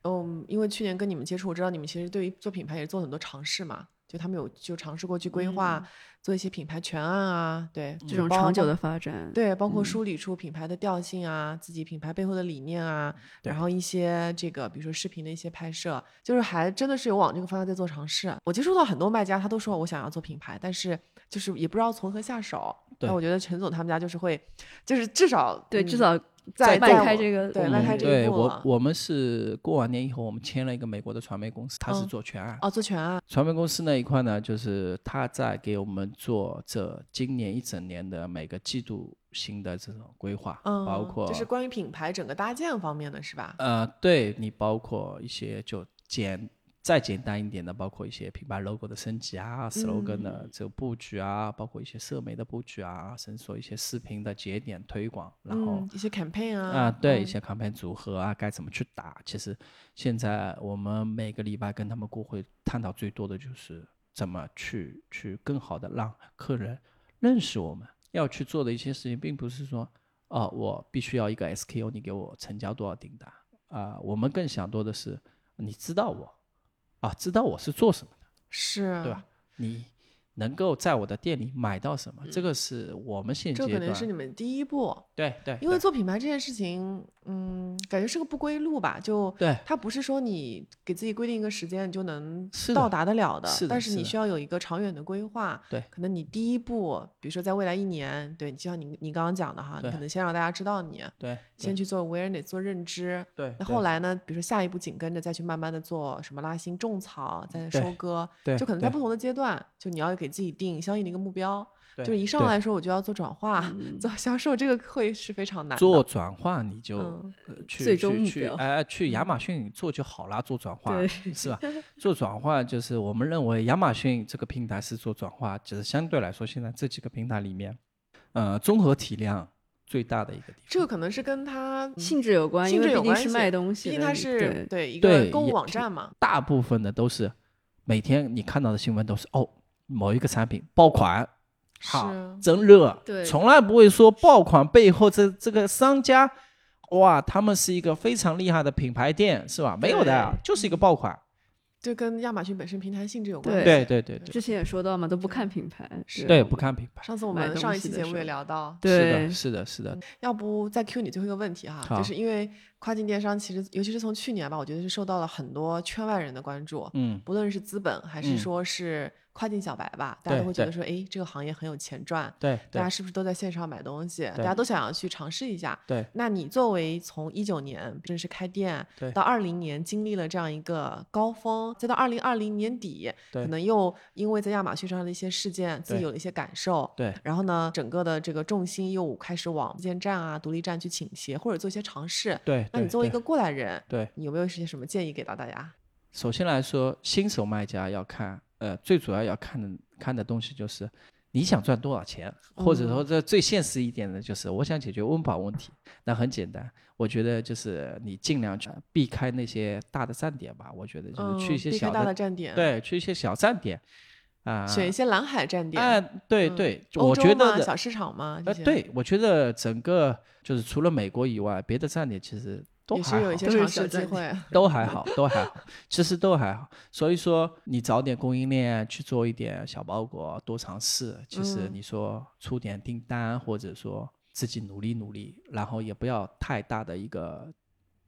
嗯，因为去年跟你们接触，我知道你们其实对于做品牌也做很多尝试嘛。就他们有就尝试过去规划、做一些品牌全案啊，对这种长久的发展，对，包括嗯梳理出品牌的调性啊，自己品牌背后的理念啊，然后一些这个，比如说视频的一些拍摄，就是还真的是有往这个方向在做尝试。我接触到很多卖家，他都说我想要做品牌，但是就是也不知道从何下手。对那我觉得陈总他们家就是会，就是至少对，嗯至少在迈开这个对嗯迈开这一对我我们是过完年以后，我们签了一个美国的传媒公司，他是嗯做全案。哦做全案，传媒公司那一块呢，就是他在给我们做这今年一整年的每个季度新的这种规划，嗯，包括就是关于品牌整个搭建方面的是吧？呃，对你包括一些就简再简单一点的，包括一些品牌 logo 的升级啊，slogan 的这个布局啊，包括一些社媒的布局啊，甚至说一些视频的节点推广，然后嗯、一些 campaign 啊，啊，对一嗯些 campaign 组合啊，该怎么去打？其实现在我们每个礼拜跟他们过会探讨最多的就是怎么去去更好的让客人认识我们。要去做的一些事情，并不是说哦，我必须要一个 SKU，你给我成交多少订单啊、我们更想多的是，你知道我啊，知道我是做什么的，是，对吧？你能够在我的店里买到什么，这个是我们现阶这可能是你们第一步。对对，因为做品牌这件事情，嗯，感觉是个不归路吧？就对它不是说你给自己规定一个时间你就能到达得了的，是的但是你需要有一个长远的规划。对可能你第一步，比如说在未来一年，对，就像你你刚刚讲的哈，你可能先让大家知道你，对先去做 awareness 做认知。对，那后来呢？比如说下一步紧跟着再去慢慢的做什么拉新、种草，再收割，对对就可能在不同的阶段，就你要给自己定相应的一个目标。对就是一上对来说我就要做转化、嗯做销售，这个会是非常难。做转化你就、嗯呃去最终去去目标哎、去亚马逊做就好啦，做转化对是吧？做转化就是我们认为亚马逊这个平台是做转化，就是相对来说现在这几个平台里面，呃，综合体量最大的一个地方。这个可能是跟它性质有关，性因为毕竟是质有关系卖东西的，毕竟它是对对一个对购物也网站嘛，大部分的都是每天你看到的新闻都是哦，某一个产品爆款，好是真热，对。从来不会说爆款背后这这个商家，哇，他们是一个非常厉害的品牌店，是吧？没有的，就是一个爆款。就跟亚马逊本身平台性质有关。对系。对。对对对，之前也说到嘛，都不看品牌，是对，不看品牌。上次我们上一期节目也聊到，是的，对，是的，是的。要不再 Q 你最后一个问题哈，就是因为跨境电商其实，尤其是从去年吧，我觉得是受到了很多圈外人的关注，嗯，不论是资本还是嗯。说是跨境小白吧，大家都会觉得说，哎，这个行业很有钱赚，对对大家是不是都在线上买东西？大家都想要去尝试一下。对那你作为从一九年正式开店对到二零年经历了这样一个高峰，再到二零二零年底，对可能又因为在亚马逊上的一些事件，自己有了一些感受，对然后呢，整个的这个重心又开始往自建站啊、独立站去倾斜，或者做一些尝试。对那你作为一个过来人，对，你有没有一些什么建议给到大家？首先来说，新手卖家要看，呃，最主要要看的看的东西就是你想赚多少钱，或者说这最现实一点的就是我想解决温饱问题，那很简单，我觉得就是你尽量去避开那些大的站点吧，我觉得就是去一些小的，的站点，，对，去一些小站点，啊，选一些蓝海站点。哎，对嗯对，我觉得小市场嘛，呃，对，我觉得整个就是除了美国以外，别的站点其实都也还好是有一些都是尝试的机会。都还好，都还好，其实都还好。所以说，你找点供应链去做一点小包裹，多尝试。其实嗯你说出点订单，或者说自己努力努力，然后也不要太大的一个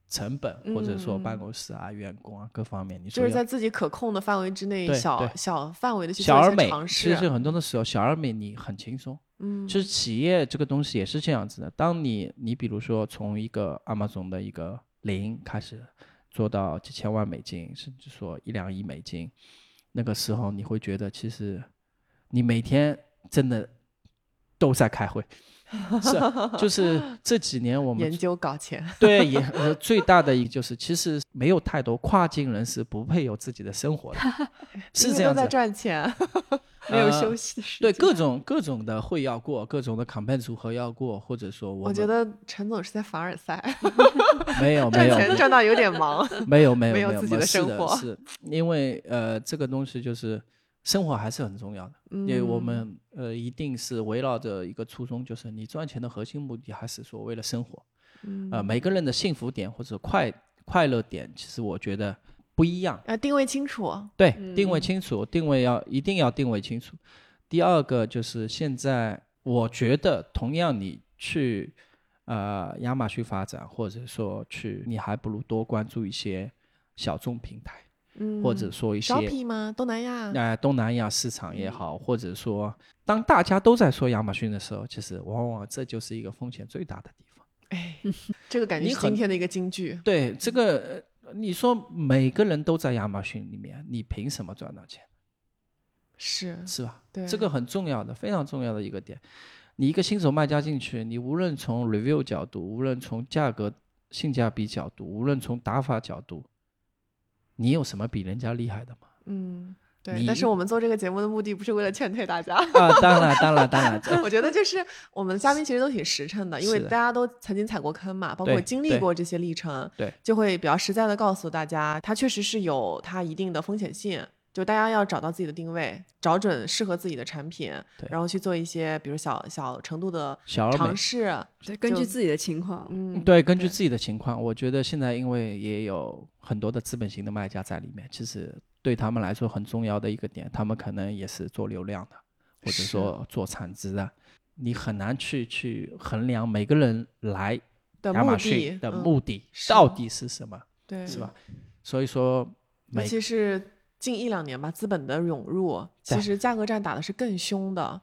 成本，或者说嗯办公室啊、员工啊各方面，你就是在自己可控的范围之内，对小对小范围的去做一小而美，些尝其实试。很多的时候小而美你很轻松。嗯，就是企业这个东西也是这样子的。当你你比如说从一个 Amazon 的一个零开始做到几千万美金，甚至说一两亿美金，那个时候你会觉得其实你每天真的都在开会。是啊，就是这几年我们研究搞钱。对也呃最大的一个就是，其实没有太多跨境人士不配有自己的生活的，是这样子在。赚钱。没有呃休息的时对。各种各种的会要过，各种的 campaign 组合要过，或者说我我觉得陈总是在凡尔赛，没有没赚有钱赚到有点忙。没有没有没有自己的生活是因为呃这个东西就是生活还是很重要的，因为我嗯们呃一定是围绕着一个初衷，就是你赚钱的核心目的还是说为了生活，嗯呃每个人的幸福点或者快快乐点，其实我觉得不一样。要定位清楚。对，定位嗯清楚，定位要一定要定位清楚。第二个就是现在，我觉得同样你去呃亚马逊发展，或者说去，你还不如多关注一些小众平台，嗯，或者说一些 Shopee 吗？东南亚？呃东南亚市场也好，或者说当大家都在说亚马逊的时候，其实往往这就是一个风险最大的地方。哎，这个感觉今天的一个金句。对这个，呃你说每个人都在亚马逊里面，你凭什么赚到钱？是，是吧？对，这个很重要的，非常重要的一个点。你一个新手卖家进去，你无论从 review 角度，无论从价格性价比角度，无论从打法角度，你有什么比人家厉害的吗？嗯，对。但是我们做这个节目的目的不是为了劝退大家，啊，当然，当然，当然，我觉得就是我们的嘉宾其实都挺实诚的，因为大家都曾经踩过坑嘛，包括经历过这些历程，对，就会比较实在的告诉大家，它确实是有它一定的风险性。就大家要找到自己的定位，找准适合自己的产品，对然后去做一些比如小小程度的小尝。试。对，根据自己的情况，嗯，对，根据自己的情况，我觉得现在因为也有很多的资本型的卖家在里面，其实对他们来说很重要的一个点，他们可能也是做流量的，或者说做产值的，你很难去去衡量每个人来的亚马目的逊的嗯目的是到底是什么，对，是吧？所以说尤每其是近一两年吧，资本的涌入，其实价格战打的是更凶的。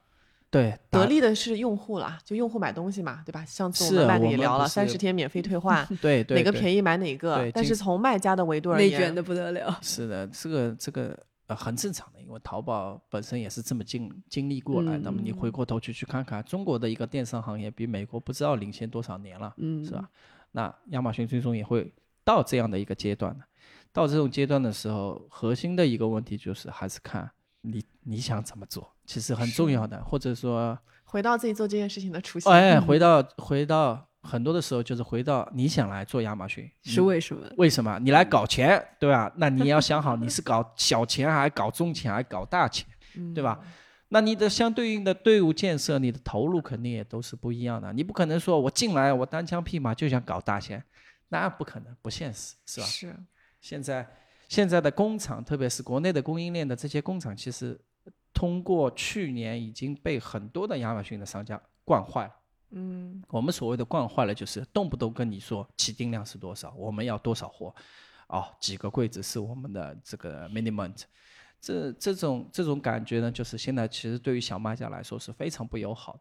对得利的是用户啦，就用户买东西嘛，对吧？上次我是们也聊了，三十天免费退换，对对对哪个便宜买哪个但是从卖家的维度而言，内卷的不得了。是的，这个这个呃很正常的，因为淘宝本身也是这么经经历过来。那么你回过头去去看看中国的一个电商行业，比美国不知道领先多少年了，嗯，是吧？那亚马逊最终也会到这样的一个阶段的。到这种阶段的时候，核心的一个问题就是还是看你你想怎么做，其实很重要的，或者说回到自己做这件事情的初心。哎，回到回到很多的时候，就是回到你想来做亚马逊是为什么？为什么？你来搞钱，对吧？那你要想好，你是搞 小钱，还搞中钱，还搞大钱，嗯对吧？那你的相对应的队伍建设，你的投入肯定也都是不一样的。你不可能说我进来，我单枪匹马就想搞大钱，那不可能，不现实，是吧？是，现在现在的工厂，特别是国内的供应链的这些工厂，其实通过去年已经被很多的亚马逊的商家惯坏了。嗯，我们所谓的惯坏了，就是动不动跟你说起订量是多少，我们要多少货，哦，几个柜子是我们的这个 minimum，这这种这种感觉呢，就是现在其实对于小卖家来说是非常不友好的，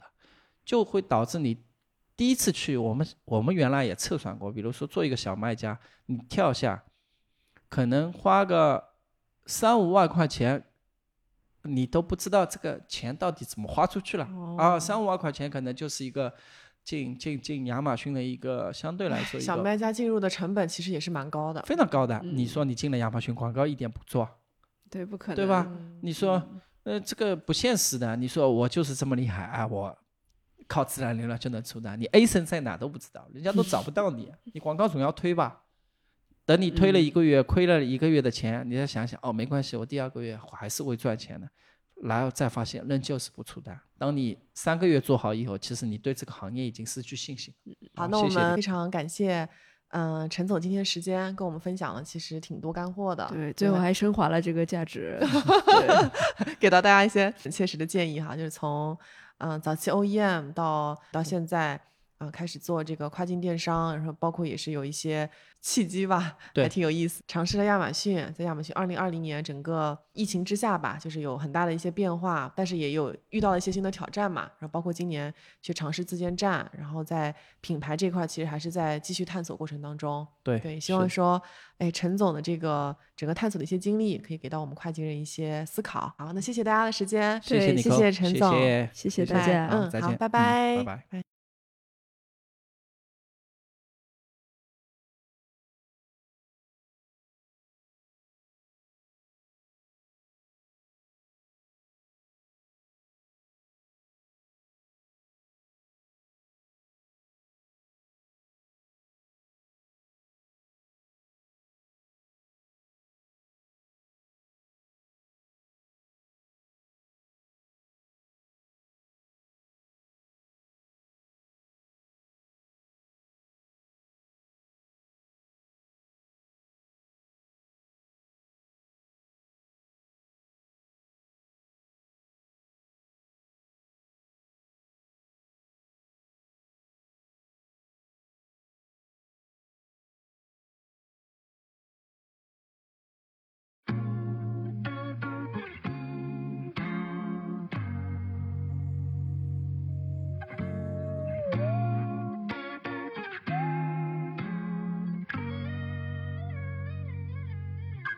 就会导致你第一次去，我们我们原来也测算过，比如说做一个小卖家，你跳下，可能花个三五万块钱。你都不知道这个钱到底怎么花出去了啊！三五万块钱可能就是一个进进进亚马逊的一个相对来说小卖家进入的成本其实也是蛮高的，非常高的。你说你进了亚马逊，广告一点不做，对，不可能，对吧？你说呃这个不现实的。你说我就是这么厉害啊，我靠自然流量就能出单，你 A 神在哪都不知道，人家都找不到你，你广告总要推吧？等你推了一个月，亏了一个月的钱，你再想想，哦，没关系，我第二个月还是会赚钱的，然后再发现仍旧是不出单。当你三个月做好以后，其实你对这个行业已经失去信心。好，那我们非常感谢，嗯，陈总今天时间跟我们分享了其实挺多干货的，对，最后还升华了这个价值，给到大家一些很切实的建议哈，就是从嗯早期 OEM 到到现在。啊，开始做这个跨境电商，然后包括也是有一些契机吧，还挺有意思。尝试了亚马逊，在亚马逊二零二零年整个疫情之下吧，就是有很大的一些变化，但是也有遇到了一些新的挑战嘛。然后包括今年去尝试自建站，然后在品牌这块其实还是在继续探索过程当中。对对，希望说，哎，陈总的这个整个探索的一些经历，可以给到我们跨境人一些思考。好，那谢谢大家的时间，谢谢谢谢陈总，谢谢大家，嗯，好，拜拜，拜拜。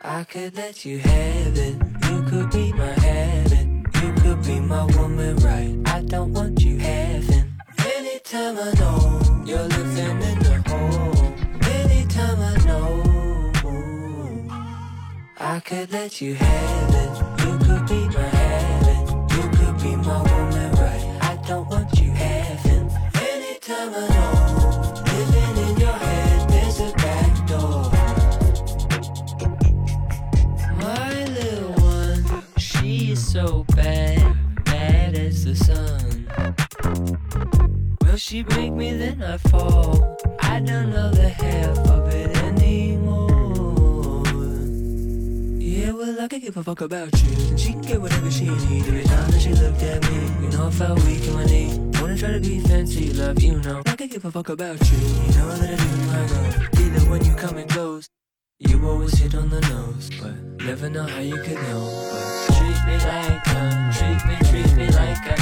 I could let you have it. You could be my heaven. You could be my woman, right? I don't want you having. Anytime I know you're living in the hole. Anytime I know I could let you have it. So bad, bad as the sun. Will she break me then I fall? I don't know the half of it anymore. Yeah, well, I could give a fuck about you. And she can get whatever she needs. Every time that she looked at me, you know, I felt weak in my knee. Wanna try to be fancy, love, you know. I could give a fuck about you. You know that I do my own. Even when you come and goes. You always hit on the nose, but never know how you could know. But treat me like a, treat me, treat me like a.